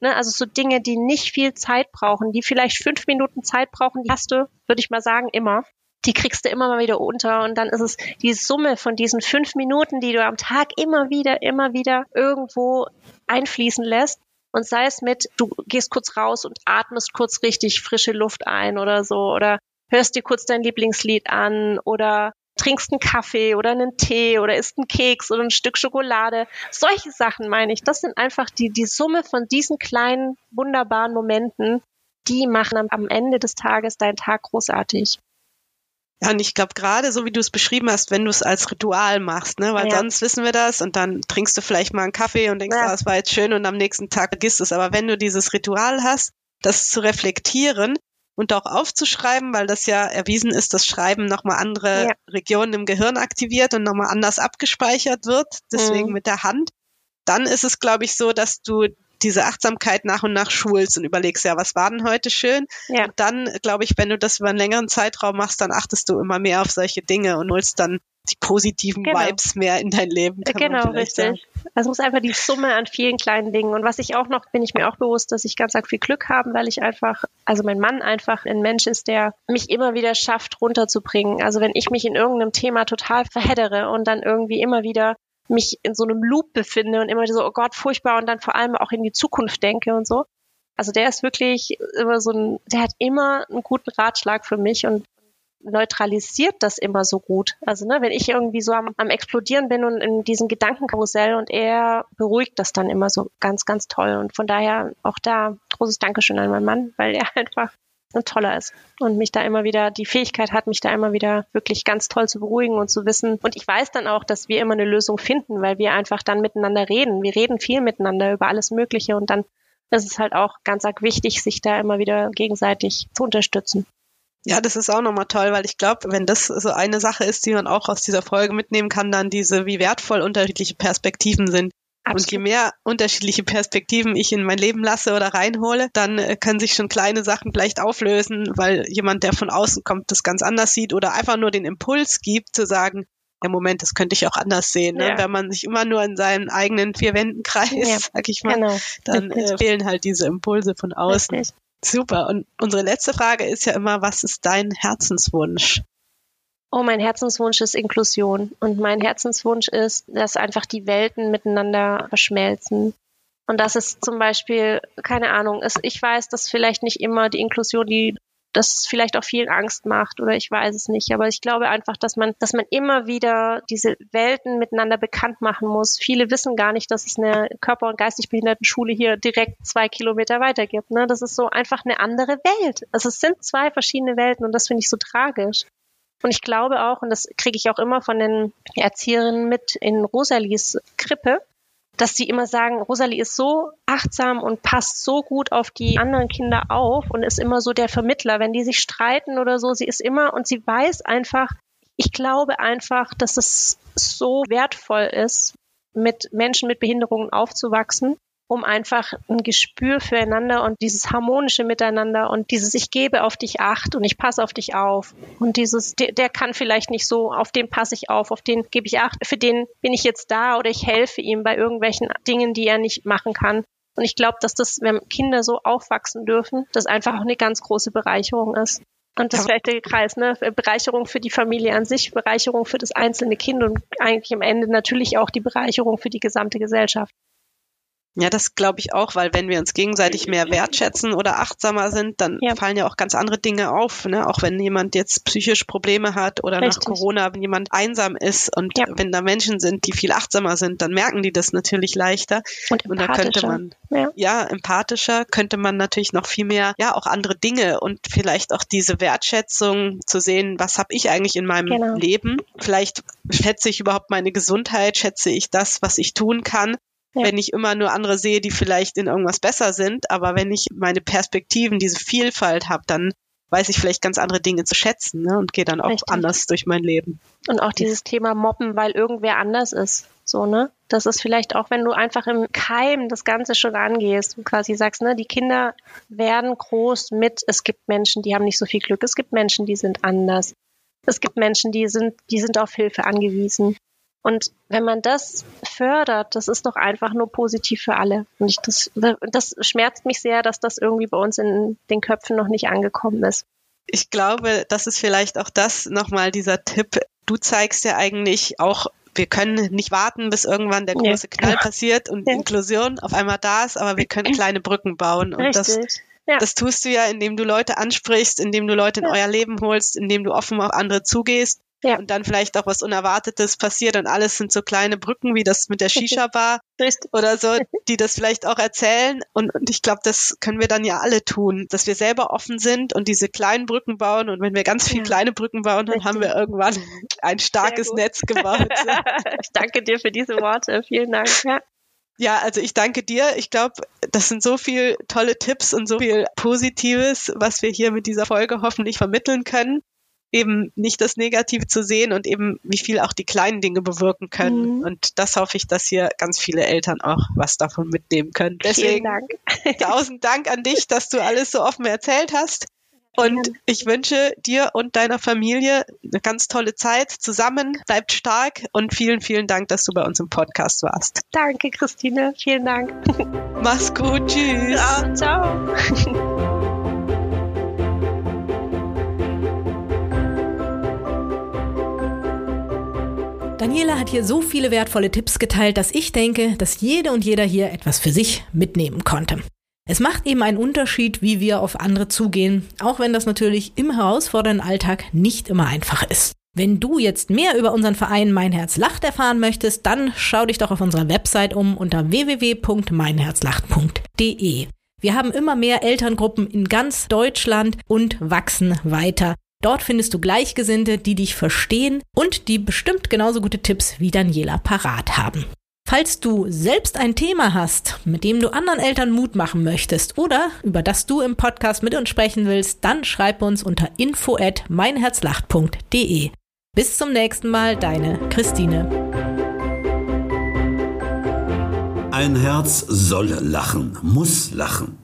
Ne? Also so Dinge, die nicht viel Zeit brauchen, die vielleicht fünf Minuten Zeit brauchen, die hast du, würde ich mal sagen, immer. Die kriegst du immer mal wieder unter und dann ist es die Summe von diesen fünf Minuten, die du am Tag immer wieder, immer wieder irgendwo einfließen lässt, und sei es mit, du gehst kurz raus und atmest kurz richtig frische Luft ein oder so oder hörst dir kurz dein Lieblingslied an oder trinkst einen Kaffee oder einen Tee oder isst einen Keks oder ein Stück Schokolade. Solche Sachen meine ich. Das sind einfach die, die Summe von diesen kleinen, wunderbaren Momenten, die machen am Ende des Tages deinen Tag großartig. Ja, und ich glaube gerade so wie du es beschrieben hast, wenn du es als Ritual machst, ne, weil ja. sonst wissen wir das und dann trinkst du vielleicht mal einen Kaffee und denkst, ja. ah, es war jetzt schön und am nächsten Tag vergisst es. Aber wenn du dieses Ritual hast, das zu reflektieren und auch aufzuschreiben, weil das ja erwiesen ist, dass Schreiben nochmal andere ja. Regionen im Gehirn aktiviert und nochmal anders abgespeichert wird, deswegen mhm. mit der Hand, dann ist es, glaube ich, so, dass du diese Achtsamkeit nach und nach schulst und überlegst, ja, was war denn heute schön? Ja. Und dann, glaube ich, wenn du das über einen längeren Zeitraum machst, dann achtest du immer mehr auf solche Dinge und holst dann die positiven genau. Vibes mehr in dein Leben. genau, richtig. Sagen. Also es ist einfach die Summe an vielen kleinen Dingen. Und was ich auch noch, bin ich mir auch bewusst, dass ich ganz arg viel Glück habe, weil ich einfach, also mein Mann einfach ein Mensch ist, der mich immer wieder schafft, runterzubringen. Also wenn ich mich in irgendeinem Thema total verheddere und dann irgendwie immer wieder mich in so einem Loop befinde und immer so, oh Gott, furchtbar und dann vor allem auch in die Zukunft denke und so. Also der ist wirklich immer so ein, der hat immer einen guten Ratschlag für mich und neutralisiert das immer so gut. Also ne, wenn ich irgendwie so am, am explodieren bin und in diesem Gedankenkarussell und er beruhigt das dann immer so ganz, ganz toll. Und von daher auch da großes Dankeschön an meinen Mann, weil er einfach und toller ist und mich da immer wieder die Fähigkeit hat, mich da immer wieder wirklich ganz toll zu beruhigen und zu wissen. Und ich weiß dann auch, dass wir immer eine Lösung finden, weil wir einfach dann miteinander reden. Wir reden viel miteinander über alles Mögliche und dann ist es halt auch ganz arg wichtig, sich da immer wieder gegenseitig zu unterstützen. Ja, das ist auch nochmal toll, weil ich glaube, wenn das so eine Sache ist, die man auch aus dieser Folge mitnehmen kann, dann diese, wie wertvoll unterschiedliche Perspektiven sind. Absolut. Und je mehr unterschiedliche Perspektiven ich in mein Leben lasse oder reinhole, dann äh, können sich schon kleine Sachen vielleicht auflösen, weil jemand, der von außen kommt, das ganz anders sieht oder einfach nur den Impuls gibt, zu sagen, ja Moment, das könnte ich auch anders sehen. Ne? Ja. Wenn man sich immer nur in seinen eigenen vier Wänden kreist, ja. sag ich mal, genau. dann äh, fehlen halt diese Impulse von außen. Richtig. Super. Und unsere letzte Frage ist ja immer, was ist dein Herzenswunsch? Oh, mein Herzenswunsch ist Inklusion. Und mein Herzenswunsch ist, dass einfach die Welten miteinander verschmelzen. Und das ist zum Beispiel, keine Ahnung, ist, ich weiß, dass vielleicht nicht immer die Inklusion, die das vielleicht auch viel Angst macht oder ich weiß es nicht. Aber ich glaube einfach, dass man, dass man immer wieder diese Welten miteinander bekannt machen muss. Viele wissen gar nicht, dass es eine Körper- und geistig behinderten Schule hier direkt zwei Kilometer weiter gibt. Ne? Das ist so einfach eine andere Welt. Also es sind zwei verschiedene Welten und das finde ich so tragisch. Und ich glaube auch, und das kriege ich auch immer von den Erzieherinnen mit in Rosalies Krippe, dass sie immer sagen, Rosalie ist so achtsam und passt so gut auf die anderen Kinder auf und ist immer so der Vermittler. Wenn die sich streiten oder so, sie ist immer und sie weiß einfach, ich glaube einfach, dass es so wertvoll ist, mit Menschen mit Behinderungen aufzuwachsen um einfach ein Gespür füreinander und dieses harmonische Miteinander und dieses Ich gebe auf dich acht und ich passe auf dich auf und dieses der, der kann vielleicht nicht so, auf den passe ich auf, auf den gebe ich acht, für den bin ich jetzt da oder ich helfe ihm bei irgendwelchen Dingen, die er nicht machen kann. Und ich glaube, dass das, wenn Kinder so aufwachsen dürfen, das einfach auch eine ganz große Bereicherung ist. Und das vielleicht der Kreis, ne? Bereicherung für die Familie an sich, Bereicherung für das einzelne Kind und eigentlich am Ende natürlich auch die Bereicherung für die gesamte Gesellschaft. Ja, das glaube ich auch, weil wenn wir uns gegenseitig mehr wertschätzen oder achtsamer sind, dann ja. fallen ja auch ganz andere Dinge auf. Ne? Auch wenn jemand jetzt psychisch Probleme hat oder Richtig. nach Corona, wenn jemand einsam ist und ja. wenn da Menschen sind, die viel achtsamer sind, dann merken die das natürlich leichter. Und, und da könnte man, ja. ja, empathischer könnte man natürlich noch viel mehr, ja, auch andere Dinge und vielleicht auch diese Wertschätzung zu sehen, was habe ich eigentlich in meinem genau. Leben? Vielleicht schätze ich überhaupt meine Gesundheit, schätze ich das, was ich tun kann ja. wenn ich immer nur andere sehe, die vielleicht in irgendwas besser sind. Aber wenn ich meine Perspektiven, diese Vielfalt habe, dann weiß ich vielleicht ganz andere Dinge zu schätzen ne? und gehe dann auch Richtig. anders durch mein Leben. Und auch dieses Thema Mobben, weil irgendwer anders ist. So, ne? Das ist vielleicht auch, wenn du einfach im Keim das Ganze schon angehst und quasi sagst, ne, die Kinder werden groß mit, es gibt Menschen, die haben nicht so viel Glück, es gibt Menschen, die sind anders. Es gibt Menschen, die sind, die sind auf Hilfe angewiesen. Und wenn man das fördert, das ist doch einfach nur positiv für alle. Und ich, das, das schmerzt mich sehr, dass das irgendwie bei uns in den Köpfen noch nicht angekommen ist. Ich glaube, das ist vielleicht auch das nochmal dieser Tipp. Du zeigst ja eigentlich auch wir können nicht warten, bis irgendwann der große ja. Knall passiert und ja. Inklusion auf einmal da ist, aber wir können kleine Brücken bauen. Und Richtig. das, ja. das tust du ja, indem du Leute ansprichst, indem du Leute in euer Leben holst, indem du offen auf andere zugehst ja. Und dann vielleicht auch was Unerwartetes passiert und alles sind so kleine Brücken wie das mit der Shisha-Bar oder so, die das vielleicht auch erzählen. Und, und ich glaube, das können wir dann ja alle tun, dass wir selber offen sind und diese kleinen Brücken bauen. Und wenn wir ganz viele ja. kleine Brücken bauen, dann Richtig. haben wir irgendwann ein starkes Netz gebaut. ich danke dir für diese Worte. Vielen Dank. Ja. Ja, also ich danke dir. Ich glaube, das sind so viele tolle Tipps und so viel Positives, was wir hier mit dieser Folge hoffentlich vermitteln können eben nicht das Negative zu sehen und eben wie viel auch die kleinen Dinge bewirken können. Mhm. Und das hoffe ich, dass hier ganz viele Eltern auch was davon mitnehmen können. Deswegen Dank. tausend Dank an dich, dass du alles so offen erzählt hast. Und ich wünsche dir und deiner Familie eine ganz tolle Zeit zusammen. Bleibt stark und vielen, vielen Dank, dass du bei uns im Podcast warst. Danke, Christine. Vielen Dank. Mach's gut. Tschüss. Ja, ciao. Daniela hat hier so viele wertvolle Tipps geteilt, dass ich denke, dass jede und jeder hier etwas für sich mitnehmen konnte. Es macht eben einen Unterschied, wie wir auf andere zugehen, auch wenn das natürlich im herausfordernden Alltag nicht immer einfach ist. Wenn du jetzt mehr über unseren Verein Mein Herz lacht erfahren möchtest, dann schau dich doch auf unserer Website um unter www.meinherzlacht.de. Wir haben immer mehr Elterngruppen in ganz Deutschland und wachsen weiter. Dort findest du Gleichgesinnte, die dich verstehen und die bestimmt genauso gute Tipps wie Daniela parat haben. Falls du selbst ein Thema hast, mit dem du anderen Eltern Mut machen möchtest oder über das du im Podcast mit uns sprechen willst, dann schreib uns unter info at meinherzlacht.de. Bis zum nächsten Mal, deine Christine. Ein Herz soll lachen, muss lachen.